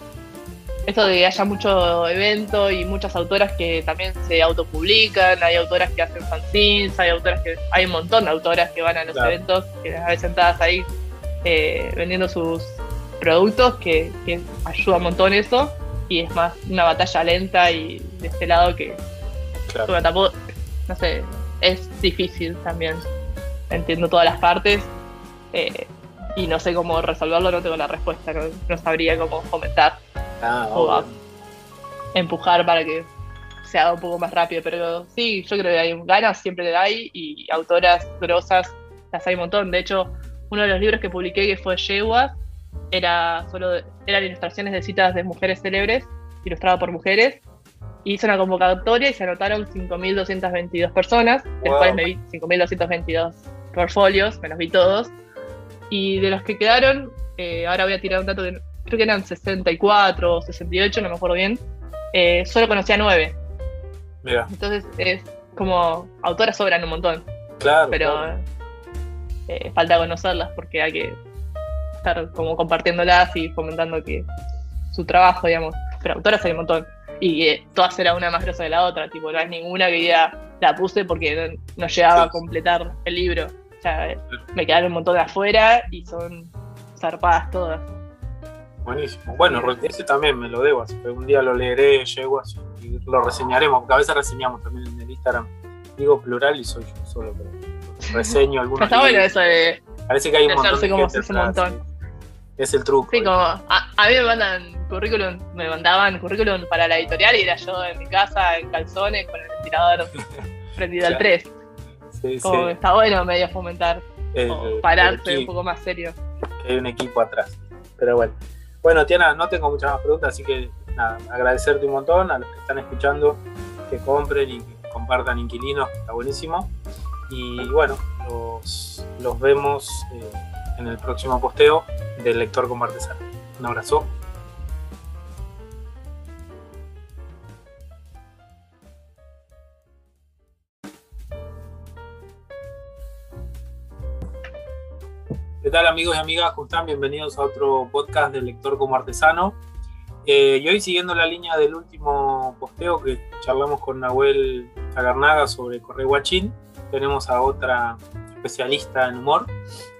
esto de que haya mucho evento y muchas autoras que también se autopublican, hay autoras que hacen fanzines, hay autoras que. hay un montón de autoras que van a los Claro. eventos, que las ves sentadas ahí eh, vendiendo sus productos, que, que ayuda un montón eso. Y es más una batalla lenta y de este lado que Claro. bueno, tampoco, no sé, es difícil también. Entiendo todas las partes eh, y no sé cómo resolverlo, no tengo la respuesta, no, no sabría cómo fomentar Ah, o a- empujar para que se haga un poco más rápido. Pero sí, yo creo que hay ganas, siempre hay y autoras grosas las hay un montón. De hecho, uno de los libros que publiqué que fue Yeguas era solo de- eran ilustraciones de citas de mujeres célebres, ilustrado por mujeres. Hice una convocatoria y se anotaron 5.222 personas, de Wow. los cuales me vi 5.222 portfolios, me los vi todos. Y de los que quedaron, eh, ahora voy a tirar un dato que creo que eran 64 o 68, no me acuerdo bien. eh, solo conocía 9. Mira, Entonces es como autoras sobran un montón, claro. pero claro. eh, falta conocerlas porque hay que estar como compartiéndolas y fomentando que su trabajo, digamos. Pero autoras hay un montón. Y eh, todas eran una más grosa de la otra, tipo, no hay ninguna que diga la puse porque no, no llegaba Sí. a completar el libro. O sea, me quedaron un montón de afuera y son zarpadas todas. Buenísimo. Bueno, ese también me lo debo, así que un día lo leeré, llego así, y lo reseñaremos, porque a veces reseñamos también en el Instagram. Digo plural y soy yo solo, pero reseño algunos. Está bueno eso de Parece que hay un montón de como gente un montón. Es el truco. Sí, como a, a mí me mandan currículum, me mandaban currículum para la editorial y era yo en mi casa en calzones con el ventilador prendido al Claro. 3. Sí, Como sí. está bueno medio fomentar El- o el pararse equipo, un poco más serio. que hay un equipo atrás. Pero bueno. Bueno, Tiana, no tengo muchas más preguntas, así que nada, agradecerte un montón a los que están escuchando, que compren y que compartan inquilinos, está buenísimo. Y bueno, los, los vemos eh, en el próximo posteo del lector artesano. Un abrazo. ¿Qué tal amigos y amigas? ¿Cómo están? Bienvenidos a otro podcast del lector como artesano. Eh, y hoy siguiendo la línea del último posteo que charlamos con Nahuel Tagarnaga sobre Correo Guachín, tenemos a otra especialista en humor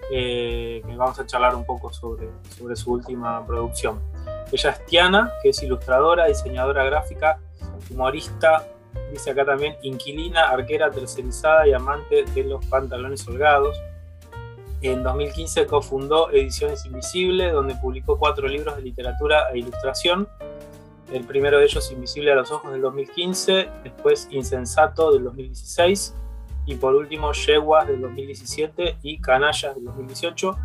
eh, que vamos a charlar un poco sobre, sobre su última producción. Ella es Tiana, que es ilustradora, diseñadora gráfica, humorista, dice acá también, inquilina, arquera tercerizada y amante de los pantalones holgados. En 2015 cofundó Ediciones Invisible, donde publicó cuatro libros de literatura e ilustración. El primero de ellos, Invisible a los Ojos, del 2015, después Insensato, del 2016, y por último, Yeguas, del 2017, y Canallas, del 2018.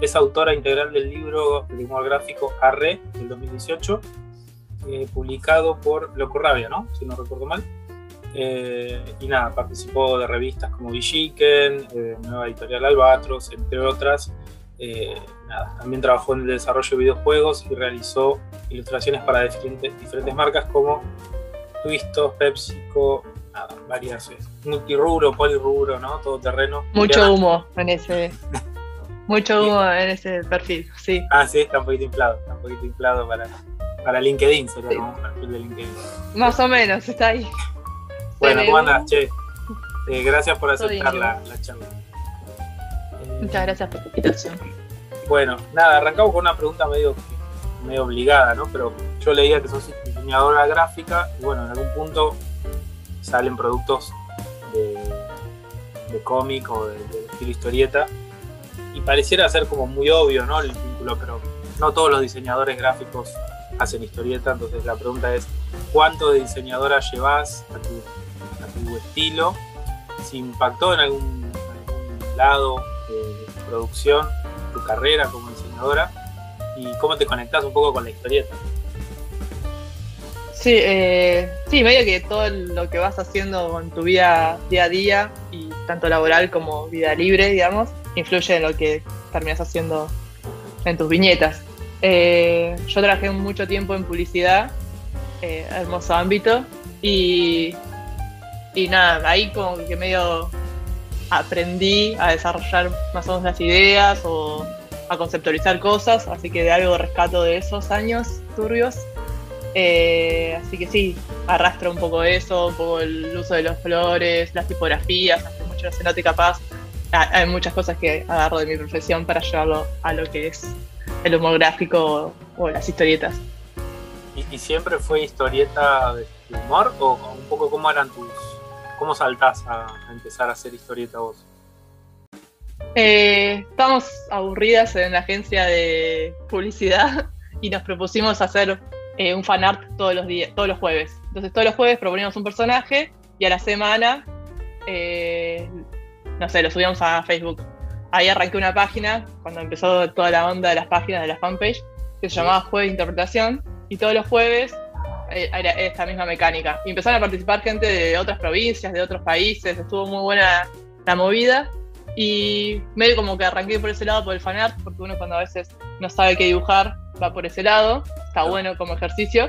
Es autora integral del libro de humor gráfico Arre, del 2018, eh, publicado por Loco Rabia, ¿no? Si no recuerdo mal. Eh, y nada, participó de revistas como Villiquen, eh, Nueva Editorial Albatros, entre otras. Eh, nada, también trabajó en el desarrollo de videojuegos y realizó ilustraciones para diferentes, diferentes marcas como Twistos, PepsiCo, nada, varias. eh, Multirubro, polirubro, ¿no? Todo terreno. Mucho humo en ese. Mucho humo en ese perfil, sí. Ah, sí, está un poquito inflado, está un poquito inflado para, para LinkedIn, sería Sí. como un perfil de LinkedIn. Más o menos, está ahí. Bueno, Se ¿cómo ve. andas, che? Eh, gracias por aceptar ¿y la, la charla. Eh, Muchas gracias por la invitación. Bueno, nada, arrancamos con una pregunta medio, medio obligada, ¿no? Pero yo leía que sos diseñadora gráfica y bueno, en algún punto salen productos de, de cómic o de, de estilo historieta y pareciera ser como muy obvio, ¿no? El vínculo, pero no todos los diseñadores gráficos hacen historieta, entonces la pregunta es, ¿cuánto de diseñadora llevas a tu, a tu estilo? Si impactó en algún, algún lado de tu producción tu carrera como diseñadora y cómo te conectas un poco con la historieta. Sí, eh, sí, medio que todo lo que vas haciendo en tu vida día a día, y tanto laboral como vida libre, digamos, influye en lo que terminas haciendo en tus viñetas. Eh, yo trabajé mucho tiempo en publicidad, eh, hermoso ámbito, Y, y nada, ahí como que medio aprendí a desarrollar más o menos las ideas o a conceptualizar cosas, así que de algo rescato de esos años turbios. Eh, así que sí, arrastro un poco eso, un poco el uso de los flores, las tipografías, hace mucho la cenote capaz. Hay muchas cosas que agarro de mi profesión para llevarlo a lo que es el humor gráfico o las historietas. ¿Y, siempre fue historieta de humor o un poco cómo eran tus... ¿Cómo saltás a, empezar a hacer historieta vos? Eh, estamos aburridas en la agencia de publicidad y nos propusimos hacer eh, un fanart todos los días, todos los jueves. Entonces todos los jueves proponíamos un personaje y a la semana, eh, no sé, lo subíamos a Facebook. Ahí arranqué una página, cuando empezó toda la onda de las páginas de la fanpage, que se llamaba Jueves de Interpretación, y todos los jueves era esta misma mecánica. Y empezaron a participar gente de otras provincias, de otros países, estuvo muy buena la movida. Y medio como que arranqué por ese lado, por el fanart, porque uno cuando a veces no sabe qué dibujar, va por ese lado, está bueno como ejercicio.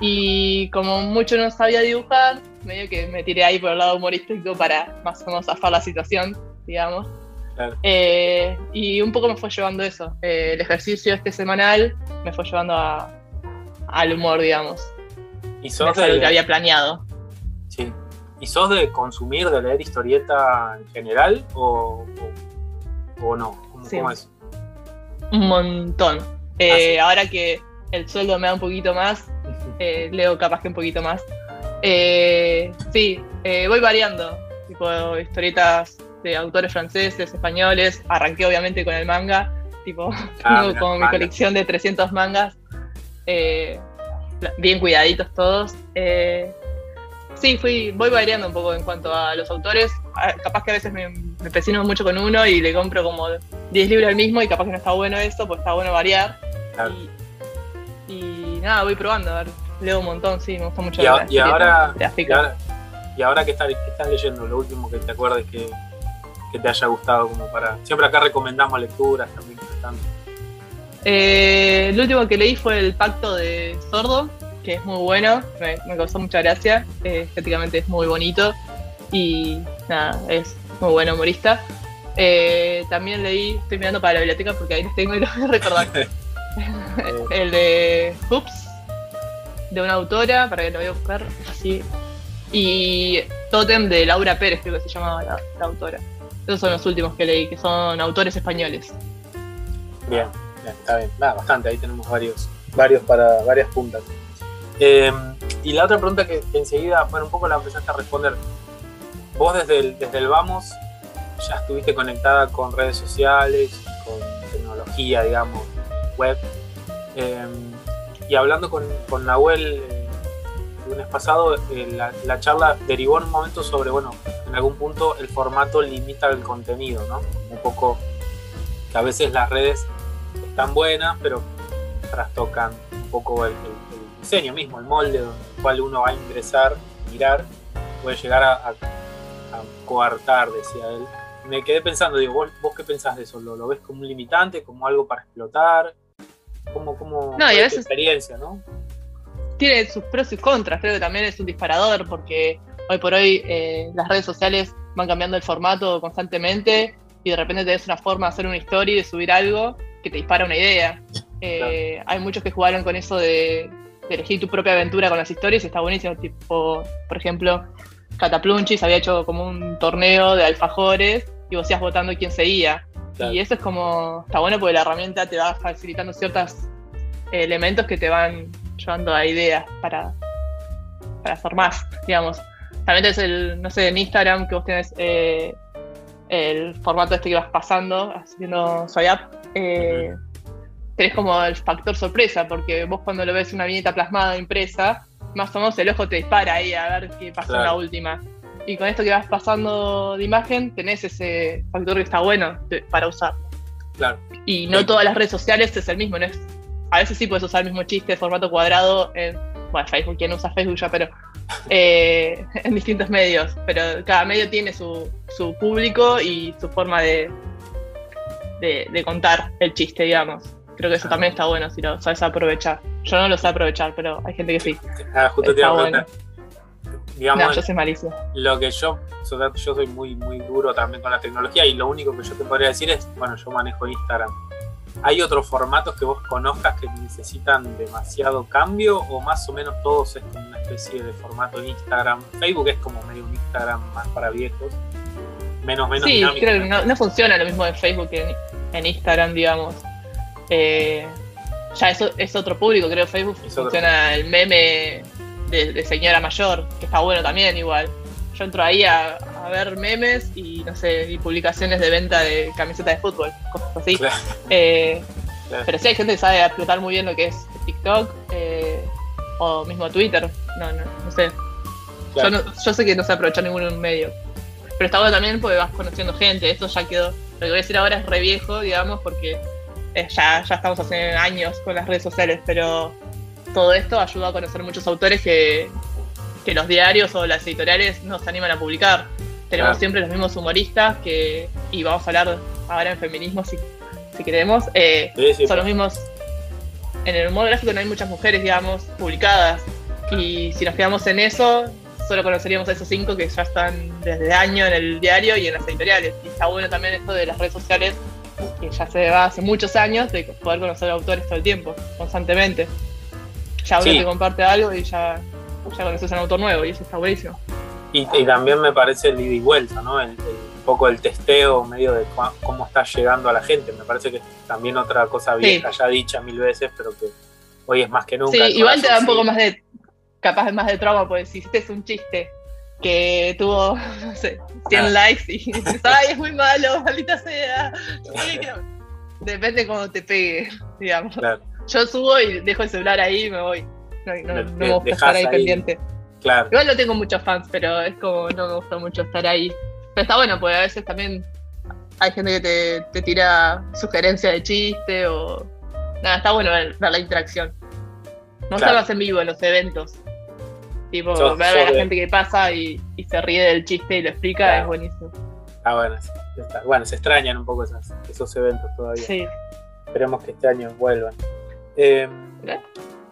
Y como mucho no sabía dibujar, medio que me tiré ahí por el lado humorístico para más o menos zafar la situación, digamos. Eh, y un poco me fue llevando eso. Eh, el ejercicio este semanal me fue llevando al humor, digamos. ¿Y sos de, lo que había planeado. Sí. ¿Y sos de consumir, de leer historieta en general o, o, no? ¿Cómo, es? Un montón. Eh, ah, ahora que el sueldo me da un poquito más, eh, leo capaz que un poquito más. Eh, sí, voy variando. Tipo historietas de autores franceses, españoles. Arranqué obviamente con el manga. Tipo, ah, tengo como mi colección de 300 mangas. Bien cuidaditos todos. sí, fui, voy variando un poco en cuanto a los autores. Ah, capaz que a veces me, me pesino mucho con uno y le compro como 10 libros al mismo y capaz que no está bueno eso, pues está bueno variar. Y, nada, voy probando, a ver, leo un montón, sí, me gusta mucho. Y, ahora, y ahora, y ahora que estás, leyendo, lo último que te acuerdes que, te haya gustado, como para. Siempre acá recomendamos lecturas también. Eh, el último que leí fue El Pacto de Sordo, que es muy bueno, me, causó mucha gracia, eh, estéticamente es muy bonito y nada, es muy bueno humorista. Eh, también leí, estoy mirando para la biblioteca porque ahí los tengo y los voy a recordar. el de Hoops, de una autora, para que lo voy a buscar así. Y Totem de Laura Pérez, creo que se llamaba la, autora. Esos son los últimos que leí, que son autores españoles. Bien, está bien. bastante, ahí tenemos varios, varios para varias puntas. Em, y la otra pregunta que, enseguida, bueno, un poco la empezaste a responder. Vos desde el, desde el Vamos ya estuviste conectada con redes sociales, con tecnología, digamos, web. Em, y hablando con, con Nahuel eh, el lunes pasado, eh, la, charla derivó en un momento sobre, bueno, en algún punto el formato limita el contenido, ¿no? Un poco que a veces las redes están buenas, pero trastocan un poco el, diseño mismo, el molde donde el cual uno va a ingresar, mirar, puede llegar a, a coartar, decía él, me quedé pensando, digo, ¿vos, vos qué pensás de eso? ¿Lo, ves como un limitante, como algo para explotar? ¿Cómo, cómo no, y a experiencia, no? Tiene sus pros y contras, creo que también es un disparador, porque hoy por hoy eh, las redes sociales van cambiando el formato constantemente y de repente tenés una forma de hacer una historia y de subir algo que te dispara una idea. Eh, hay muchos que jugaron con eso de, de, elegir tu propia aventura con las historias y está buenísimo. Tipo, por ejemplo, Cataplunchis había hecho como un torneo de alfajores y vos ibas votando quién seguía. Y eso es como, está bueno porque la herramienta te va facilitando ciertos elementos que te van llevando a ideas para, para hacer más, digamos. También es el, no sé, en Instagram que vos tenés eh, el formato este que vas pasando, haciendo swipe eh, tenés como el factor sorpresa, porque vos cuando lo ves una viñeta plasmada impresa, más o menos el ojo te dispara ahí a ver qué pasó en la última. Y con esto que vas pasando de imagen, tenés ese factor que está bueno para usar. Claro. Y no todas las redes sociales es el mismo, ¿no? Es, a veces sí puedes usar el mismo chiste de formato cuadrado en, bueno, Facebook, quien usa Facebook ya, pero eh, en distintos medios. Pero cada medio tiene su, su público y su forma de, de, contar el chiste, digamos. Creo que eso también está bueno si lo sabes aprovechar. Yo no lo sé aprovechar, pero hay gente que sí. Ah, justo te iba a digamos, No, yo soy malísimo. lo que yo, yo soy muy, muy duro también con la tecnología y lo único que yo te podría decir es, bueno, yo manejo Instagram. ¿Hay otros formatos que vos conozcas que necesitan demasiado cambio o más o menos todos es como una especie de formato de Instagram? Facebook es como medio un Instagram más para viejos, menos, menos Sí, dinámico. creo que no, no funciona lo mismo en Facebook que en, en Instagram, digamos. Eh, ya eso es otro público, creo. Facebook Es otro. funciona el meme de, de señora mayor, que está bueno también igual. Yo entro ahí a, a ver memes y no sé, y publicaciones de venta de camisetas de fútbol, cosas así. Claro. Eh, Claro. Pero sí hay gente que sabe explotar muy bien lo que es TikTok eh, o mismo Twitter. No, no, no sé. Claro. Yo, no- yo sé que no sé aprovechar ningún medio. Pero está bueno también porque vas conociendo gente. Esto ya quedó. Lo que voy a decir ahora es re viejo, digamos, porque eh, ya, ya estamos hace años con las redes sociales. Pero todo esto ayuda a conocer muchos autores que, que los diarios o las editoriales no se animan a publicar. Tenemos Claro. siempre los mismos humoristas que. Y vamos a hablar ahora en feminismo si, si queremos. eh, Sí, sí, son los mismos. En el humor gráfico no hay muchas mujeres, digamos, publicadas. Y si nos quedamos en eso, solo conoceríamos a esos cinco que ya están desde año en el diario y en las editoriales. Y está bueno también esto de las redes sociales, que ya se va hace muchos años, de poder conocer autores todo el tiempo, constantemente. Ya uno Sí. te comparte algo y ya, ya conoces a un autor nuevo, y eso está buenísimo. Y, y también me parece el ida y vuelta, ¿no? El, el- un poco el testeo medio de cua- cómo está llegando a la gente. Me parece que es también otra cosa vieja, ya dicha mil veces, pero que hoy es más que nunca. Sí, igual te da un poco sí. más de, capaz más de trauma, porque si hiciste un chiste que tuvo, no sé, 100 Ah. likes y dices, ay, es muy malo, maldita sea. Depende cómo te pegue, digamos. Claro, Yo subo y dejo el celular ahí y me voy. No, no, no me gusta estar ahí, ahí. pendiente. claro. Igual no tengo muchos fans, pero es como no me gusta mucho estar ahí. Pero está bueno, porque a veces también hay gente que te, te tira sugerencias de chiste o. Nada, está bueno ver, ver la interacción. Gusta Claro. más en vivo, en los eventos. Tipo, ver a la de- gente que pasa y, y se ríe del chiste y lo explica Claro. es buenísimo. Ah, bueno, está. bueno, se extrañan un poco esas- esos eventos todavía. Sí. Esperemos que este año vuelvan. ¿Eh?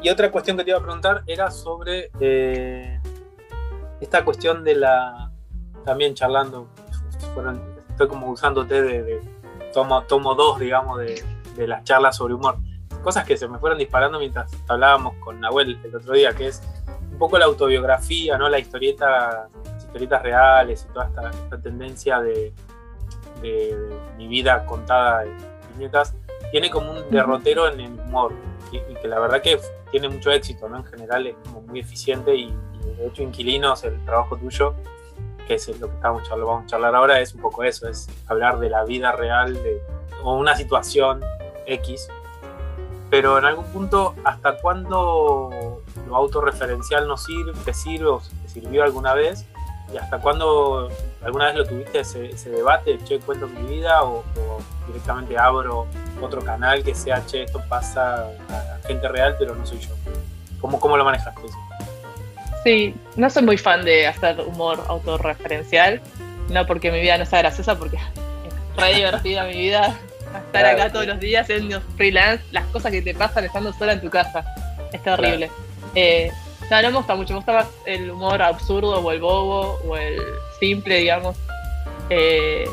Y otra cuestión que te iba a preguntar era sobre eh, esta cuestión de la. También charlando, fueron- estoy como usándote de, de tomo, tomo dos, digamos, de, de las charlas sobre humor. Cosas que se me fueron disparando mientras hablábamos con Nahuel el otro día, que es un poco la autobiografía, ¿no? La historieta, las historietas reales y toda esta, esta tendencia de, de- mi vida contada en viñetas tiene como un derrotero en el humor y, y que la verdad que tiene mucho éxito, ¿no? En general es como muy eficiente y, y de hecho Inquilinos, el trabajo tuyo, que es lo que estamos charlando, vamos a charlar ahora, es un poco eso, es hablar de la vida real de, o una situación X, pero en algún punto, ¿hasta cuándo lo autorreferencial no sirve, te sirve o te sirvió alguna vez? ¿Y hasta cuándo alguna vez lo tuviste ese, ese debate, che, cuento mi vida o, o directamente abro otro canal que sea, che, esto pasa a gente real, pero no soy yo? ¿Cómo, cómo lo manejaste eso? Sí, no soy muy fan de hacer humor autorreferencial. No porque mi vida no sea graciosa, porque es re divertida mi vida. Estar Claro, acá sí. todos los días haciendo freelance, las cosas que te pasan estando sola en tu casa. Es terrible. Eh, no, no me gusta mucho, me gusta más el humor absurdo o el bobo o el simple, digamos. Eh,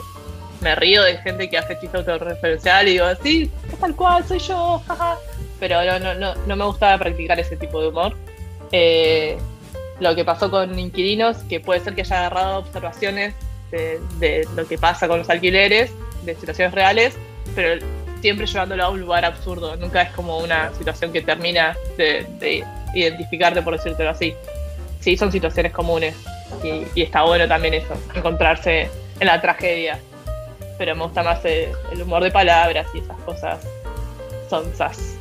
me río de gente que hace chiste autorreferencial y digo, sí, es tal cual, soy yo, jaja. Pero no, no, no, no me gusta practicar ese tipo de humor. Eh, lo que pasó con inquilinos, que puede ser que haya agarrado observaciones de, de lo que pasa con los alquileres, de situaciones reales, pero siempre llevándolo a un lugar absurdo. Nunca es como una situación que termina de, de identificarte, por decírtelo así. Sí, son situaciones comunes y, y está bueno también eso, encontrarse en la tragedia. Pero me gusta más eh, el humor de palabras y esas cosas sonzas.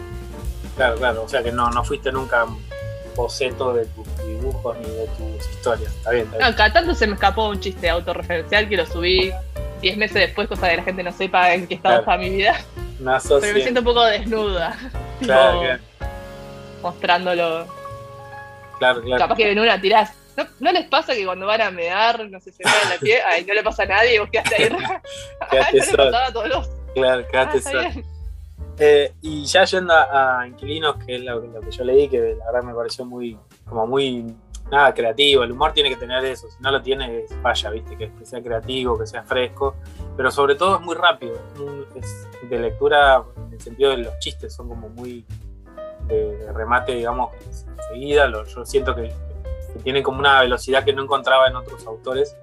Claro, claro, o sea que no, no fuiste nunca un boceto de tus dibujos ni de tus historias. Está bien, está bien. No, cada tanto se me escapó un chiste autorreferencial que lo subí 10 meses después, cosa que la gente no sepa en qué estado Claro. está mi vida. Pero me siento un poco desnuda. Claro, claro, Mostrándolo. claro, claro. Capaz que en una tirás. ¿No, ¿No les pasa que cuando van a mear, no sé, se mean la pie, ay, no le pasa a nadie y vos quedaste ahí? Quedaste no le solo. pasaba a todos los. Claro, Ah, solo. bien. Eh, y ya yendo a, a Inquilinos, que es lo, lo que yo leí, que la verdad me pareció muy, como muy nada, creativo. El humor tiene que tener eso. Si no lo tiene, falla, ¿viste? Que, sea creativo, que sea fresco. Pero sobre todo es muy rápido. Es de lectura en el sentido de los chistes. Son como muy de, remate, digamos, enseguida. yo siento que, que tienen como una velocidad que no encontraba en otros autores.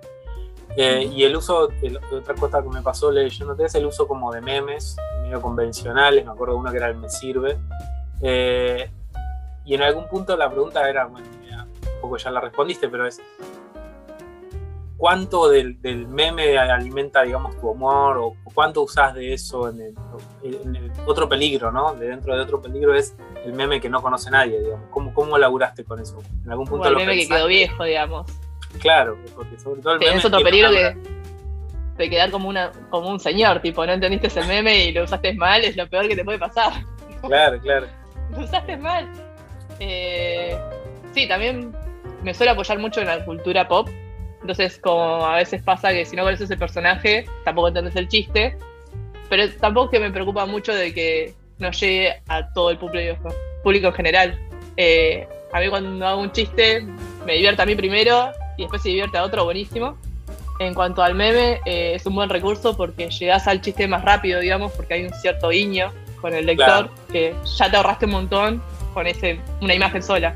Eh, y el uso, otra cosa que me pasó leyendo es el uso como de memes, medio convencionales, me acuerdo de uno que era el me sirve. Eh, y en algún punto la pregunta era, bueno, un poco ya la respondiste, pero es, ¿cuánto del, meme alimenta, digamos, tu humor? ¿O cuánto usás de eso en el, otro peligro, ¿no? De dentro de otro peligro es el meme que no conoce nadie, digamos. ¿Cómo, cómo laburaste con eso? En algún punto el meme que quedó viejo, digamos. Claro, porque sobre todo el meme. Es otro peligro que de quedar como, una, como un señor, tipo, no entendiste ese meme y lo usaste mal, es lo peor que te puede pasar. Claro, claro. lo usaste mal. Eh, sí, también me suele apoyar mucho en la cultura pop. Entonces, como a veces pasa que si no conoces el personaje, tampoco entendés el chiste. Pero tampoco que me preocupa mucho de que no llegue a todo el público, público en general. Eh, a mí cuando hago un chiste, me divierte a mí primero y después se divierte a otro, buenísimo. En cuanto al meme, eh, es un buen recurso porque llegas al chiste más rápido, digamos, porque hay un cierto guiño con el lector que ya te ahorraste un montón con ese, una imagen sola.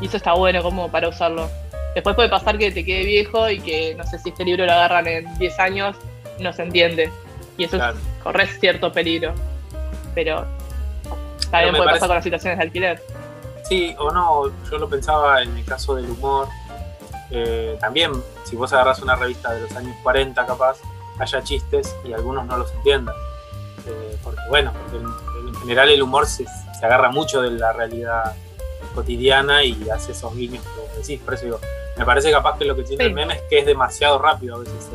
Y eso está bueno como para usarlo. Después puede pasar que te quede viejo y que no sé si este libro lo agarran en 10 años, no se entiende. Y eso corre cierto peligro. Pero también puede pasar con las situaciones de alquiler. Sí, o no, yo lo pensaba en el caso del humor, eh, también, si vos agarras una revista de los años 40, capaz, haya chistes y algunos no los entiendan. Eh, porque, bueno, en, general el humor se, agarra mucho de la realidad cotidiana y hace esos guiños que vos decís. Por eso digo, me parece capaz que lo que tiene el meme es que es demasiado rápido a veces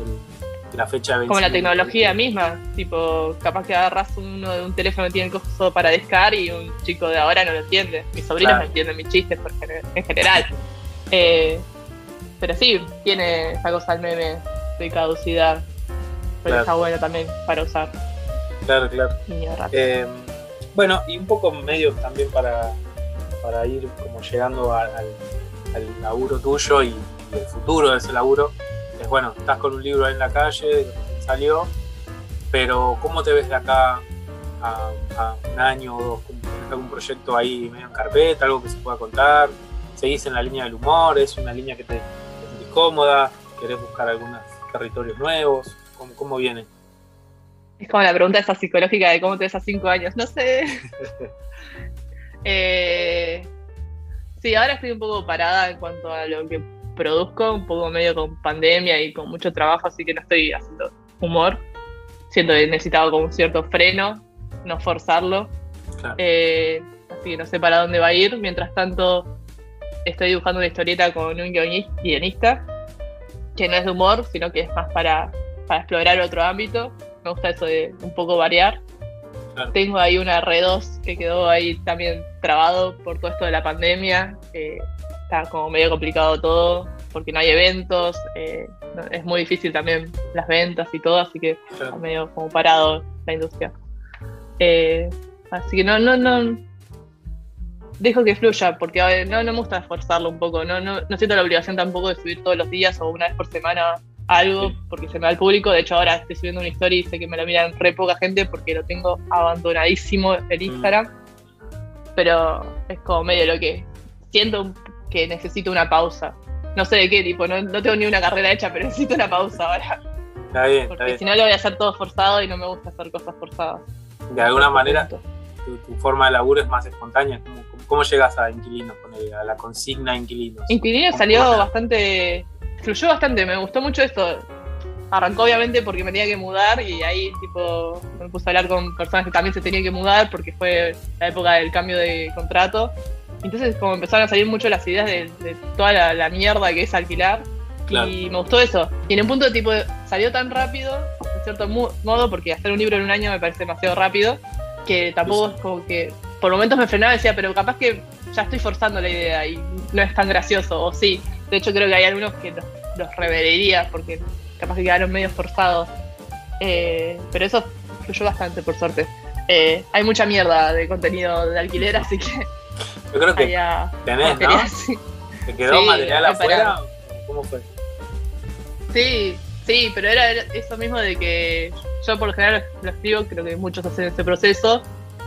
la fecha de Como la tecnología misma, tipo, capaz que agarras uno de un teléfono que tiene el coso para descar y un chico de ahora no lo entiende. Mis sobrinos no entienden mis chistes en general. Eh, pero sí, tiene esa cosa el meme de caducidad. Pero está bueno también para usar. Claro, claro. Eh, bueno, y un poco medio también para, para ir como llegando al, al laburo tuyo y, el futuro de ese laburo. Es bueno, estás con un libro ahí en la calle, salió, pero ¿cómo te ves de acá a, un año o dos? ¿Tienes algún proyecto ahí medio en carpeta, algo que se pueda contar? ¿Seguís en la línea del humor? ¿Es una línea que te, cómoda? ¿Querés buscar algunos territorios nuevos? ¿Cómo, viene? Es como la pregunta esa psicológica de cómo te ves a cinco años. No sé. eh, sí, ahora estoy un poco parada en cuanto a lo que produzco, un poco medio con pandemia y con mucho trabajo, así que no estoy haciendo humor. Siento que he necesitado como un cierto freno, no forzarlo. Eh, así que no sé para dónde va a ir. Mientras tanto, estoy dibujando una historieta con un guionista que no es de humor, sino que es más para, explorar otro ámbito. Me gusta eso de un poco variar. Tengo ahí una R2 que quedó ahí también trabado por todo esto de la pandemia. Está como medio complicado todo porque no hay eventos. Eh, es muy difícil también las ventas y todo, así que está medio como parado la industria. Eh, así que no, no, no, dejo que fluya, porque no, no me gusta esforzarlo un poco, no, no, no siento la obligación tampoco de subir todos los días o una vez por semana algo, porque se me da al público, de hecho ahora estoy subiendo una historia y sé que me lo miran re poca gente porque lo tengo abandonadísimo el mm. Instagram, pero es como medio lo que siento que necesito una pausa. No sé de qué tipo, no, no tengo ni una carrera hecha, pero necesito una pausa ahora. Está bien. Porque si no lo voy a hacer todo forzado y no me gusta hacer cosas forzadas. De alguna manera, tu, forma de laburo es más espontánea, como ¿Cómo llegas a Inquilinos, a la consigna Inquilinos? Inquilinos salió bastante, fluyó bastante, me gustó mucho esto. Arrancó obviamente porque me tenía que mudar y ahí tipo me puse a hablar con personas que también se tenían que mudar porque fue la época del cambio de contrato. Entonces como empezaron a salir mucho las ideas de, toda la, mierda que es alquilar. Y me gustó eso. Y en un punto tipo salió tan rápido, en cierto modo, porque hacer un libro en un año me parece demasiado rápido, que tampoco es como que por momentos me frenaba y decía, pero capaz que ya estoy forzando la idea y no es tan gracioso, o sí. De hecho, creo que hay algunos que los, los porque capaz que quedaron medio forzados. Eh, pero eso fluyó bastante, por suerte. Eh, hay mucha mierda de contenido de alquiler, así que. Yo creo que tenés, ¿Te quedó Sí, material afuera? ¿Cómo fue? Sí, sí, pero era eso mismo de que yo por lo general lo escribo, creo que muchos hacen ese proceso,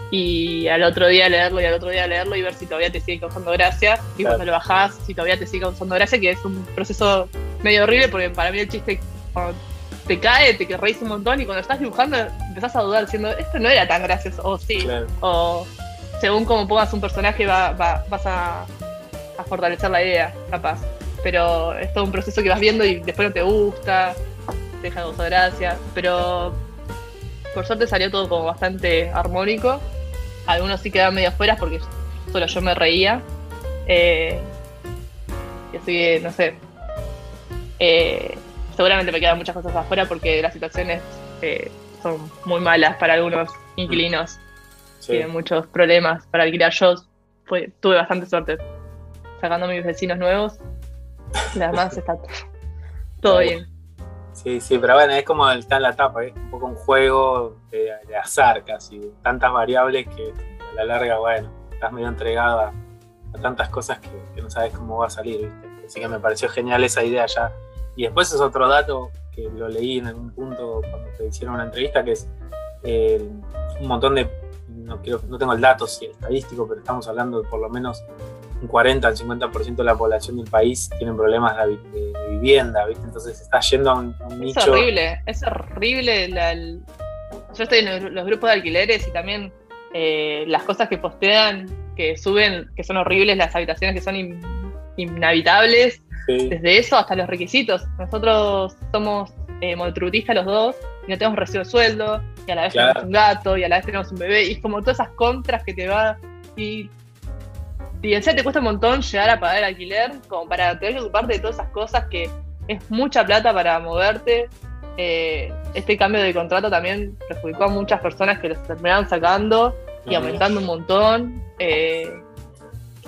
y al otro día leerlo y al otro día leerlo y ver si todavía te sigue causando gracia, y Claro. cuando lo bajás, si todavía te sigue causando gracia, que es un proceso medio horrible, porque para mí el chiste cuando te cae, te reís un montón, y cuando estás dibujando empezás a dudar diciendo, esto no era tan gracioso, o sí, Claro. o según cómo pongas un personaje va, va- vas a, fortalecer la idea, capaz. Pero es todo un proceso que vas viendo y después no te gusta, te deja de causar gracia. Pero por suerte salió todo como bastante armónico. Algunos sí quedan medio afuera porque solo yo me reía. Eh, y así que, no sé. Eh, seguramente me quedan muchas cosas afuera porque las situaciones eh, son muy malas para algunos inquilinos Sí. tiene muchos problemas para alquilar. Yo fue- tuve bastante suerte sacando a mis vecinos nuevos. Y además está todo bien. Sí, sí, pero bueno, es como está en la tapa, es un poco un juego de, de azar casi, tantas variables que a la larga, bueno, estás medio entregado a, a tantas cosas que, que no sabes cómo va a salir, ¿viste? Así que me pareció genial esa idea ya. Y después es otro dato que lo leí en algún punto cuando te hicieron una entrevista, que es eh, un montón de, no, quiero, no tengo el dato si estadístico, pero estamos hablando de por lo menos un 40 al 50% de la población del país tienen problemas de, habi- de- de vivienda, ¿viste? Entonces está yendo a un, a un Es nicho. horrible, es horrible. la- el- Yo estoy en los- grupos de alquileres y también eh, las cosas que postean, que suben, que son horribles, las habitaciones que son in- inhabitables. Sí, desde eso hasta los requisitos. Nosotros somos eh, los dos y no tenemos recibo de sueldo y a la vez Claro. tenemos un gato y a la vez tenemos un bebé y es como todas esas contras que te va y, y en serio te cuesta un montón llegar a pagar el alquiler como para tener que ocuparte de todas esas cosas que es mucha plata para moverte. Eh, este cambio de contrato también perjudicó a muchas personas que los terminaron sacando y Ujú. aumentando un montón. eh,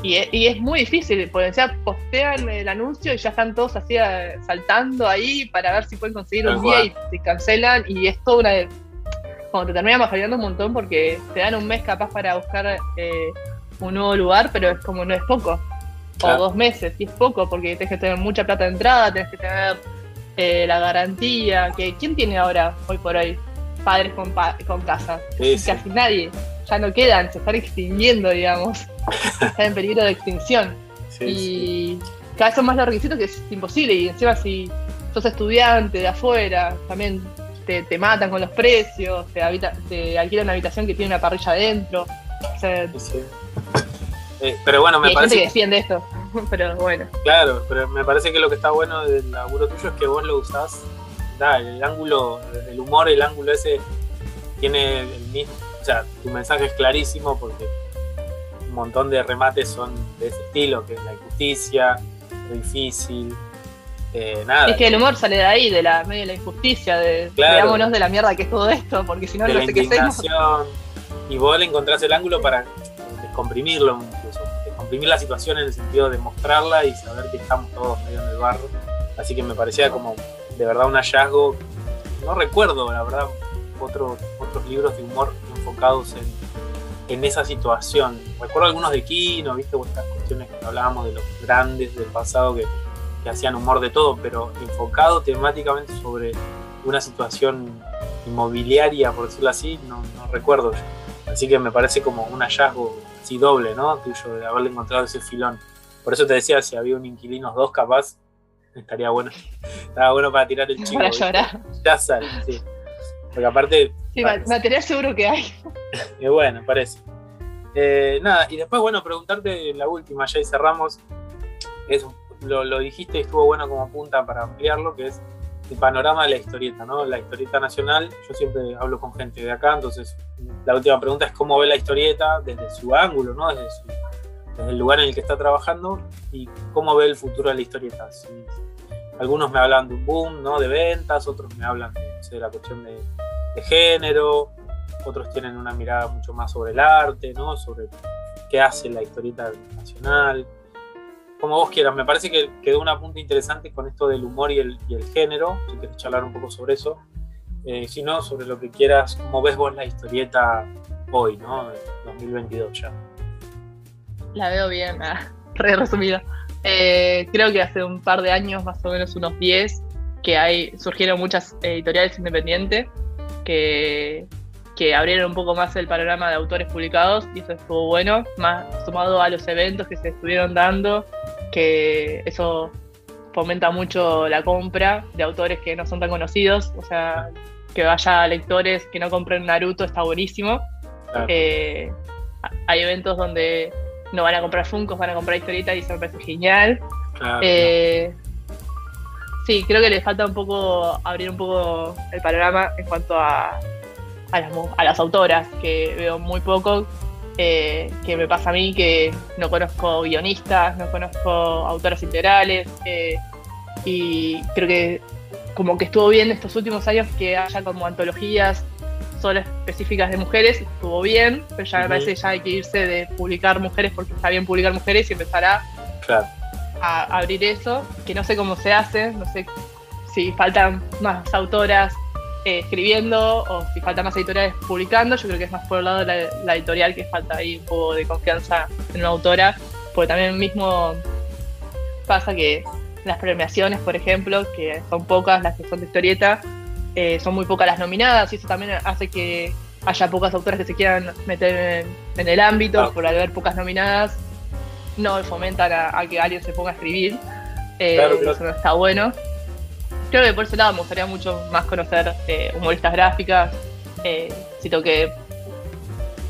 y, es, y es muy difícil, porque ya postean el anuncio y ya están todos así eh, saltando ahí para ver si pueden conseguir Tal un día y te cancelan. Y es toda una. Como te terminan bajoneando un montón porque te dan un mes capaz para buscar eh, un nuevo lugar, pero es como no es poco. Claro. O dos meses, y es poco porque tienes que tener mucha plata de entrada, tienes que tener eh, la garantía. que ¿Quién tiene ahora, hoy por hoy, padres con, pa- con casa? Sí, sí. Casi nadie. Ya no quedan, se están extinguiendo, digamos. Están en peligro de extinción. sí, y sí. cada vez son más los requisitos que es imposible. Y encima, si sos estudiante de afuera, también te, te matan con los precios, te, habita- te alquilan una habitación que tiene una parrilla adentro. O sea, Sí. Eh, pero bueno, y me hay gente parece que defiende esto. Pero bueno, Claro, pero me parece que lo que está bueno del laburo tuyo es que vos lo usás, da, el ángulo, el humor, el ángulo ese tiene el mismo, sea, tu mensaje es clarísimo porque un montón de remates son de ese estilo, que es la injusticia, lo difícil, eh, nada, es que el humor sale de ahí, de la medio de la injusticia, de Claro. veámonos de la mierda que es todo esto, porque si no, de no la sé qué hacemos. y vos le encontrás el ángulo para descomprimirlo incluso, descomprimir la situación en el sentido de mostrarla y saber que estamos todos medio en el barro. Así que me parecía como de verdad un hallazgo. No recuerdo, la verdad, otros otros libros de humor enfocados en, en esa situación. Recuerdo algunos de Kino, viste, o estas cuestiones que hablábamos de los grandes del pasado que, que hacían humor de todo, pero enfocado temáticamente sobre una situación inmobiliaria, por decirlo así, no, no recuerdo yo. Así que me parece como un hallazgo así doble, ¿no? Tuyo, de haberle encontrado ese filón. Por eso te decía, si había un Inquilinos 2 capaz, estaría bueno. Estaba bueno para tirar el chivo. Para llorar. Ya sale, sí. Porque aparte, Sí, ma- material seguro que hay. es bueno, parece. Eh, nada, y después, bueno, preguntarte la última, ya y cerramos. Es, lo, lo dijiste y estuvo bueno como punta para ampliarlo, que es el panorama de la historieta, ¿no? La historieta nacional, yo siempre hablo con gente de acá, entonces la última pregunta es cómo ve la historieta desde su ángulo, ¿no? Desde, su- desde el lugar en el que está trabajando y cómo ve el futuro de la historieta. Si- algunos me hablan de un boom, ¿no? De ventas, otros me hablan de, no sé, de la cuestión de, de género, otros tienen una mirada mucho más sobre el arte, ¿no? Sobre qué hace la historieta nacional. Como vos quieras, me parece que quedó una punta interesante con esto del humor y el, y el género, si querés charlar un poco sobre eso. Eh, si no, sobre lo que quieras, cómo ves vos la historieta hoy, ¿no? En 2022 ya. La veo bien, ah, re resumida. Eh, creo que hace un par de años, más o menos unos 10, que hay, surgieron muchas editoriales independientes que, que abrieron un poco más el panorama de autores publicados y eso estuvo bueno, más sumado a los eventos que se estuvieron dando, que eso fomenta mucho la compra de autores que no son tan conocidos, o sea, que vaya a lectores que no compren Naruto está buenísimo. Eh, hay eventos donde no van a comprar Funkos, van a comprar historietas y eso me parece genial. Eh, sí, creo que le falta un poco abrir un poco el panorama en cuanto a, a, las, autoras, que veo muy poco, eh, que me pasa a mí que no conozco guionistas, no conozco autoras integrales, y creo que como que estuvo bien estos últimos años que haya como antologías solo específicas de mujeres, estuvo bien, pero ya me parece que ya hay que irse de publicar mujeres porque está bien publicar mujeres y empezar a, a abrir eso, que no sé cómo se hace, no sé si faltan más autoras eh, escribiendo o si faltan más editoriales publicando, yo creo que es más por el lado de la, editorial que falta ahí un poco de confianza en una autora, porque también mismo pasa que las premiaciones, por ejemplo, que son pocas las que son de historieta, eh, son muy pocas las nominadas y eso también hace que haya pocas autoras que se quieran meter en, el ámbito por haber pocas nominadas. No fomentan a, que alguien se ponga a escribir. Eh, eso no está bueno. Creo que por ese lado me gustaría mucho más conocer eh, humoristas gráficas. si tengo que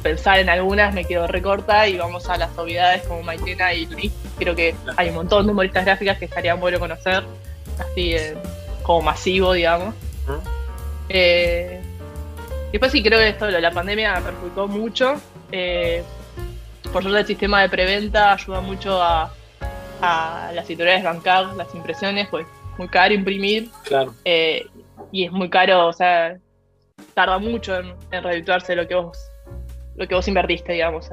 pensar en algunas, me quedo recorta y vamos a las obviedades como Maitena y Luis. Creo que hay un montón de humoristas gráficas que estaría bueno conocer, así como masivo, digamos. Eh, después sí creo que esto la pandemia perjudicó mucho. Por suerte el sistema de preventa ayuda mucho a, las editoriales bancar las impresiones, pues muy caro imprimir. Claro. Eh, y es muy caro, o sea, tarda mucho en, en lo que vos lo que vos invertiste, digamos.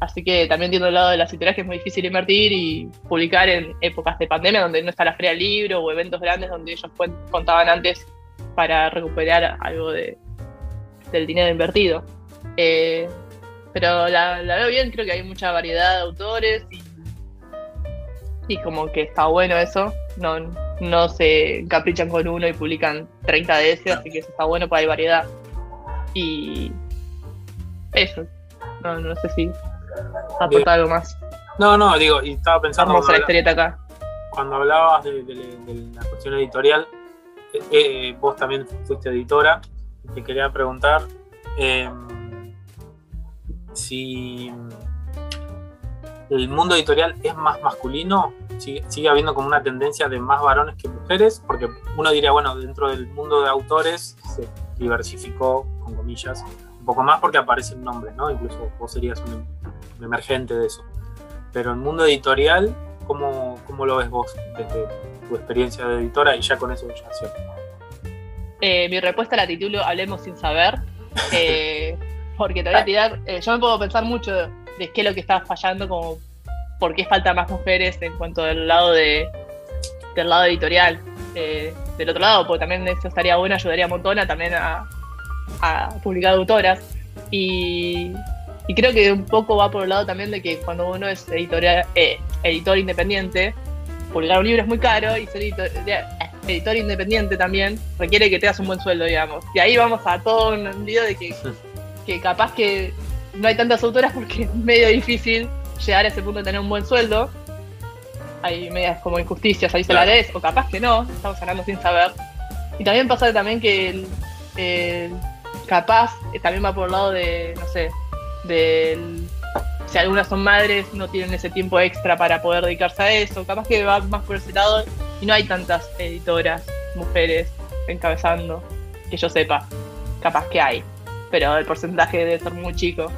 Así que también entiendo el lado de las editoriales que es muy difícil invertir y publicar en épocas de pandemia donde no está la feria del libro o eventos grandes donde ellos contaban antes para recuperar algo de, del dinero invertido. Eh, pero la, veo bien, creo que hay mucha variedad de autores y, como que está bueno eso. No, no se caprichan con uno y publican 30 de ese, así que eso está bueno, para hay variedad. Y eso, no, no sé si aportar algo más. No, no, digo, y estaba pensando. Vamos a la historieta acá. Cuando hablabas de, la cuestión editorial, eh, eh, vos también fuiste editora, te quería preguntar em, si el mundo editorial es más masculino, sigue, habiendo como una tendencia de más varones que mujeres, porque uno diría, bueno, dentro del mundo de autores se diversificó, con comillas, un poco más porque aparecen nombres, ¿no? Incluso vos serías un, emergente de eso. Pero el mundo editorial, ¿cómo, ¿cómo, lo ves vos desde tu experiencia de editora? Y ya con eso ya cierto. Eh, mi respuesta la titulo Hablemos sin saber, eh, porque te voy a tirar, eh, yo me puedo pensar mucho de qué es lo que está fallando, como por qué falta más mujeres en cuanto del lado de del lado editorial. del otro lado, porque también eso estaría bueno, ayudaría un montón a, también a, a publicar autoras. Y, creo que un poco va por el lado también de que cuando uno es editorial, eh, editor independiente, publicar un libro es muy caro y ser editor, independiente también requiere que tengas un buen sueldo, digamos. Y ahí vamos a todo un lío de que, que capaz que no hay tantas autoras porque es medio difícil llegar a ese punto de tener un buen sueldo. Hay medias como injusticias ahí se la des, o capaz que no, estamos hablando sin saber. Y también pasa también que el, capaz también va por el lado de, no sé, de si algunas son madres, no tienen ese tiempo extra para poder dedicarse a eso, capaz que va más por ese lado y no hay tantas editoras mujeres encabezando, que yo sepa, capaz que hay, pero el porcentaje debe ser muy chico.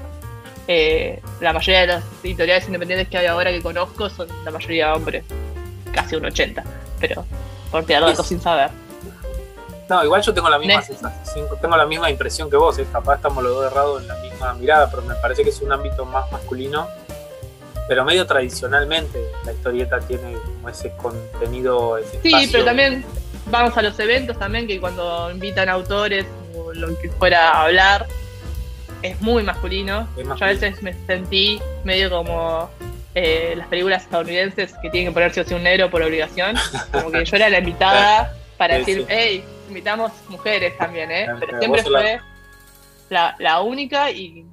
Eh, la mayoría de las editoriales independientes que hay ahora que conozco son la mayoría hombres, casi un 80, pero por tirar datos sin saber. No, igual yo tengo la misma sensación, tengo la misma impresión que vos, ¿eh? capaz estamos los dos errados en la misma mirada, pero me parece que es un ámbito más masculino, pero medio tradicionalmente la historieta tiene como ese contenido, ese Sí, pero también vamos a los eventos también, que cuando invitan autores o lo que fuera a hablar, es muy masculino. Yo a veces me sentí medio como eh, las películas estadounidenses que tienen que ponerse así un negro por obligación. Como que yo era la invitada para decir, hey, invitamos mujeres también, ¿eh? Pero siempre fue la, única y,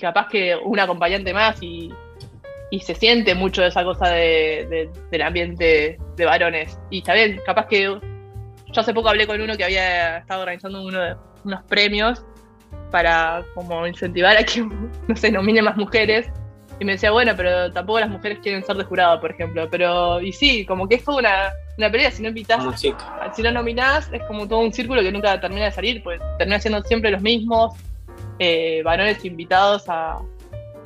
capaz que un acompañante más y, se siente mucho esa cosa de, del ambiente de varones. Y está bien, capaz que yo hace poco hablé con uno que había estado organizando uno unos premios para como incentivar a que no se nominen más mujeres. Y me decía, bueno, pero tampoco las mujeres quieren ser de jurado, por ejemplo. Pero, y sí, como que es como una, una pelea, si no invitas, si no nominás, es como todo un círculo que nunca termina de salir, pues termina siendo siempre los mismos eh, varones invitados a,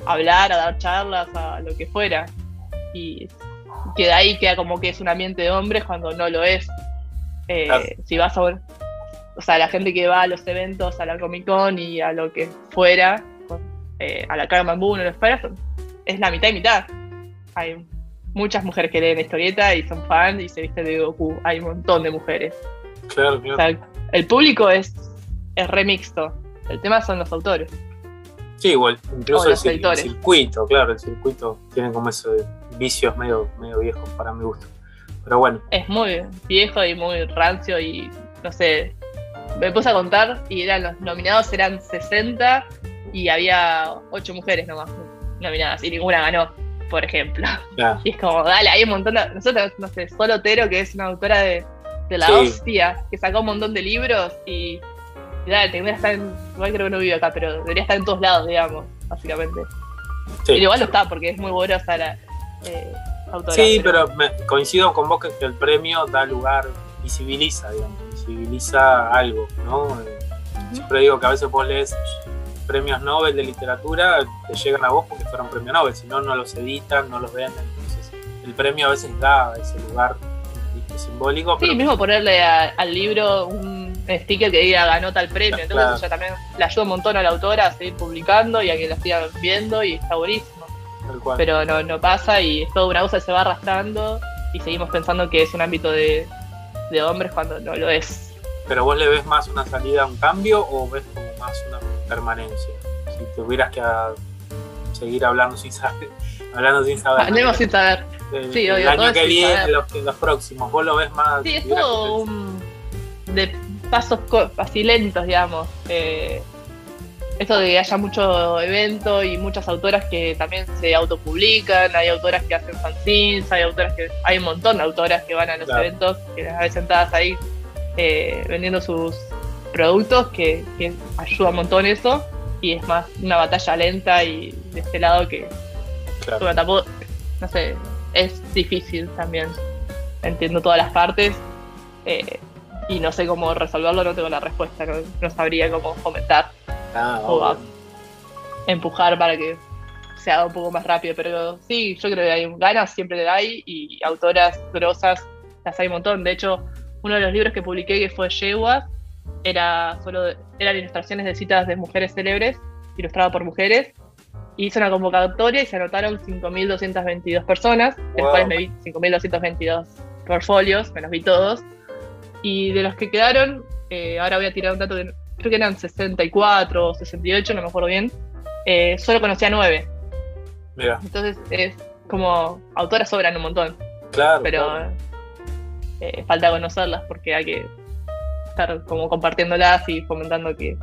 hablar, a dar charlas, a lo que fuera. Y que de ahí queda como que es un ambiente de hombres cuando no lo es. Eh, si vas a ver, o sea, la gente que va a los eventos, a la Comic Con y a lo que fuera, eh, a la Carmen Boom o los fuera, es la mitad y mitad. Hay muchas mujeres que leen historieta y son fans y se visten de Goku. Hay un montón de mujeres. Claro, claro. el público es, es remixto. El tema son los autores. Sí, igual, incluso el, circuito, claro, el circuito tiene como esos vicios medio, medio viejos para mi gusto. Pero bueno. Es muy viejo y muy rancio y no sé. Me puse a contar y eran los nominados eran 60 y había 8 mujeres nomás nominadas y ninguna ganó, por ejemplo. Y es como, dale, hay un montón de. Nosotros, no sé, Solo Tero, que es una autora de, la hostia, que sacó un montón de libros y. y dale, tendría que estar en. Igual creo que no vive acá, pero debería estar en todos lados, digamos, básicamente. Sí. igual lo está, porque es muy buena la eh, Sí, pero, coincido con vos que el premio da lugar, visibiliza, digamos, visibiliza algo, ¿no? Siempre digo que a veces vos lees premios Nobel de literatura te llegan a vos porque fueron premios Nobel, si no, no los editan, no los venden. Entonces, el premio a veces da ese lugar simbólico. Sí, mismo ponerle al libro un sticker que diga ganó tal premio, entonces también le ayuda un montón a la autora a seguir publicando y a que la sigan viendo y está buenísimo. Pero no, no pasa y es toda una cosa que se va arrastrando y seguimos pensando que es un ámbito de, de hombres cuando no lo es. ¿Pero vos le ves más una salida a un cambio o ves como más una permanencia. Si tuvieras que seguir hablando sin saber. Hablando sin saber. Hablemos sin saber. El, sí, el año que viene, los, los, próximos, vos lo ves más. Sí, es todo un, de pasos así lentos, digamos. Eh, esto de que haya mucho evento y muchas autoras que también se autopublican, hay autoras que hacen fanzines, hay autoras que hay un montón de autoras que van a los eventos, que las ves sentadas ahí eh, vendiendo sus productos que, ayuda un montón eso y es más una batalla lenta y de este lado que tampoco, no sé, es difícil también. Entiendo todas las partes eh, y no sé cómo resolverlo, no tengo la respuesta, no, sabría cómo comentar ah, o empujar para que se haga un poco más rápido, pero sí, yo creo que hay ganas, siempre hay y autoras grosas las hay un montón. De hecho, uno de los libros que publiqué que fue Yeguas, era solo eran ilustraciones de citas de mujeres célebres, ilustrado por mujeres. Hice una convocatoria y se anotaron 5.222 personas, de cuales me vi 5.222 portfolios, me los vi todos. Y de los que quedaron, eh, ahora voy a tirar un dato que creo que eran 64 o 68, no me acuerdo bien, eh, solo conocía 9. Entonces es como autoras sobran un montón. Claro. Pero eh, falta conocerlas porque hay que estar como compartiéndolas y fomentando que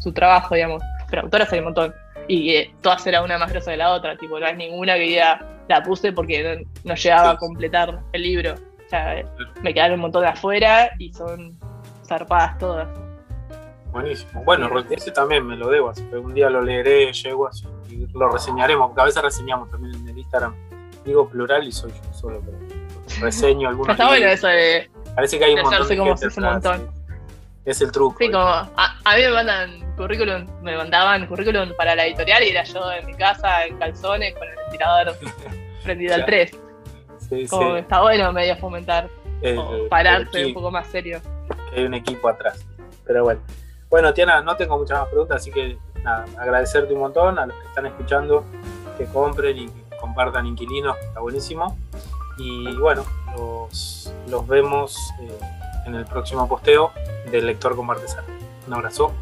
su trabajo, digamos. Pero autoras hay un montón. Y eh, todas eran una más grosa de la otra, tipo, no hay ninguna que ya la puse porque no, llegaba a completar el libro. O sea, me quedaron un montón de afuera y son zarpadas todas. Buenísimo. Bueno, ese también me lo debo, así que un día lo leeré, llego y lo reseñaremos, porque a veces reseñamos también en el Instagram. Digo plural y soy yo solo, pero reseño algunos. Está bueno eso de. Parece que hay un montón. Es el truco. Sí, como a, mí me mandan currículum, me mandaban currículum para la editorial y era yo en mi casa en calzones con el ventilador prendido al 3. Sí, como sí. está bueno medio fomentar o pararse un poco más serio. Que hay un equipo atrás. Pero bueno. Bueno, Tiana, no tengo muchas más preguntas, así que nada, agradecerte un montón a los que están escuchando, que compren y que compartan Inquilinos, está buenísimo. Y bueno, los, los vemos. Eh, en el próximo posteo del lector artesano. Un abrazo.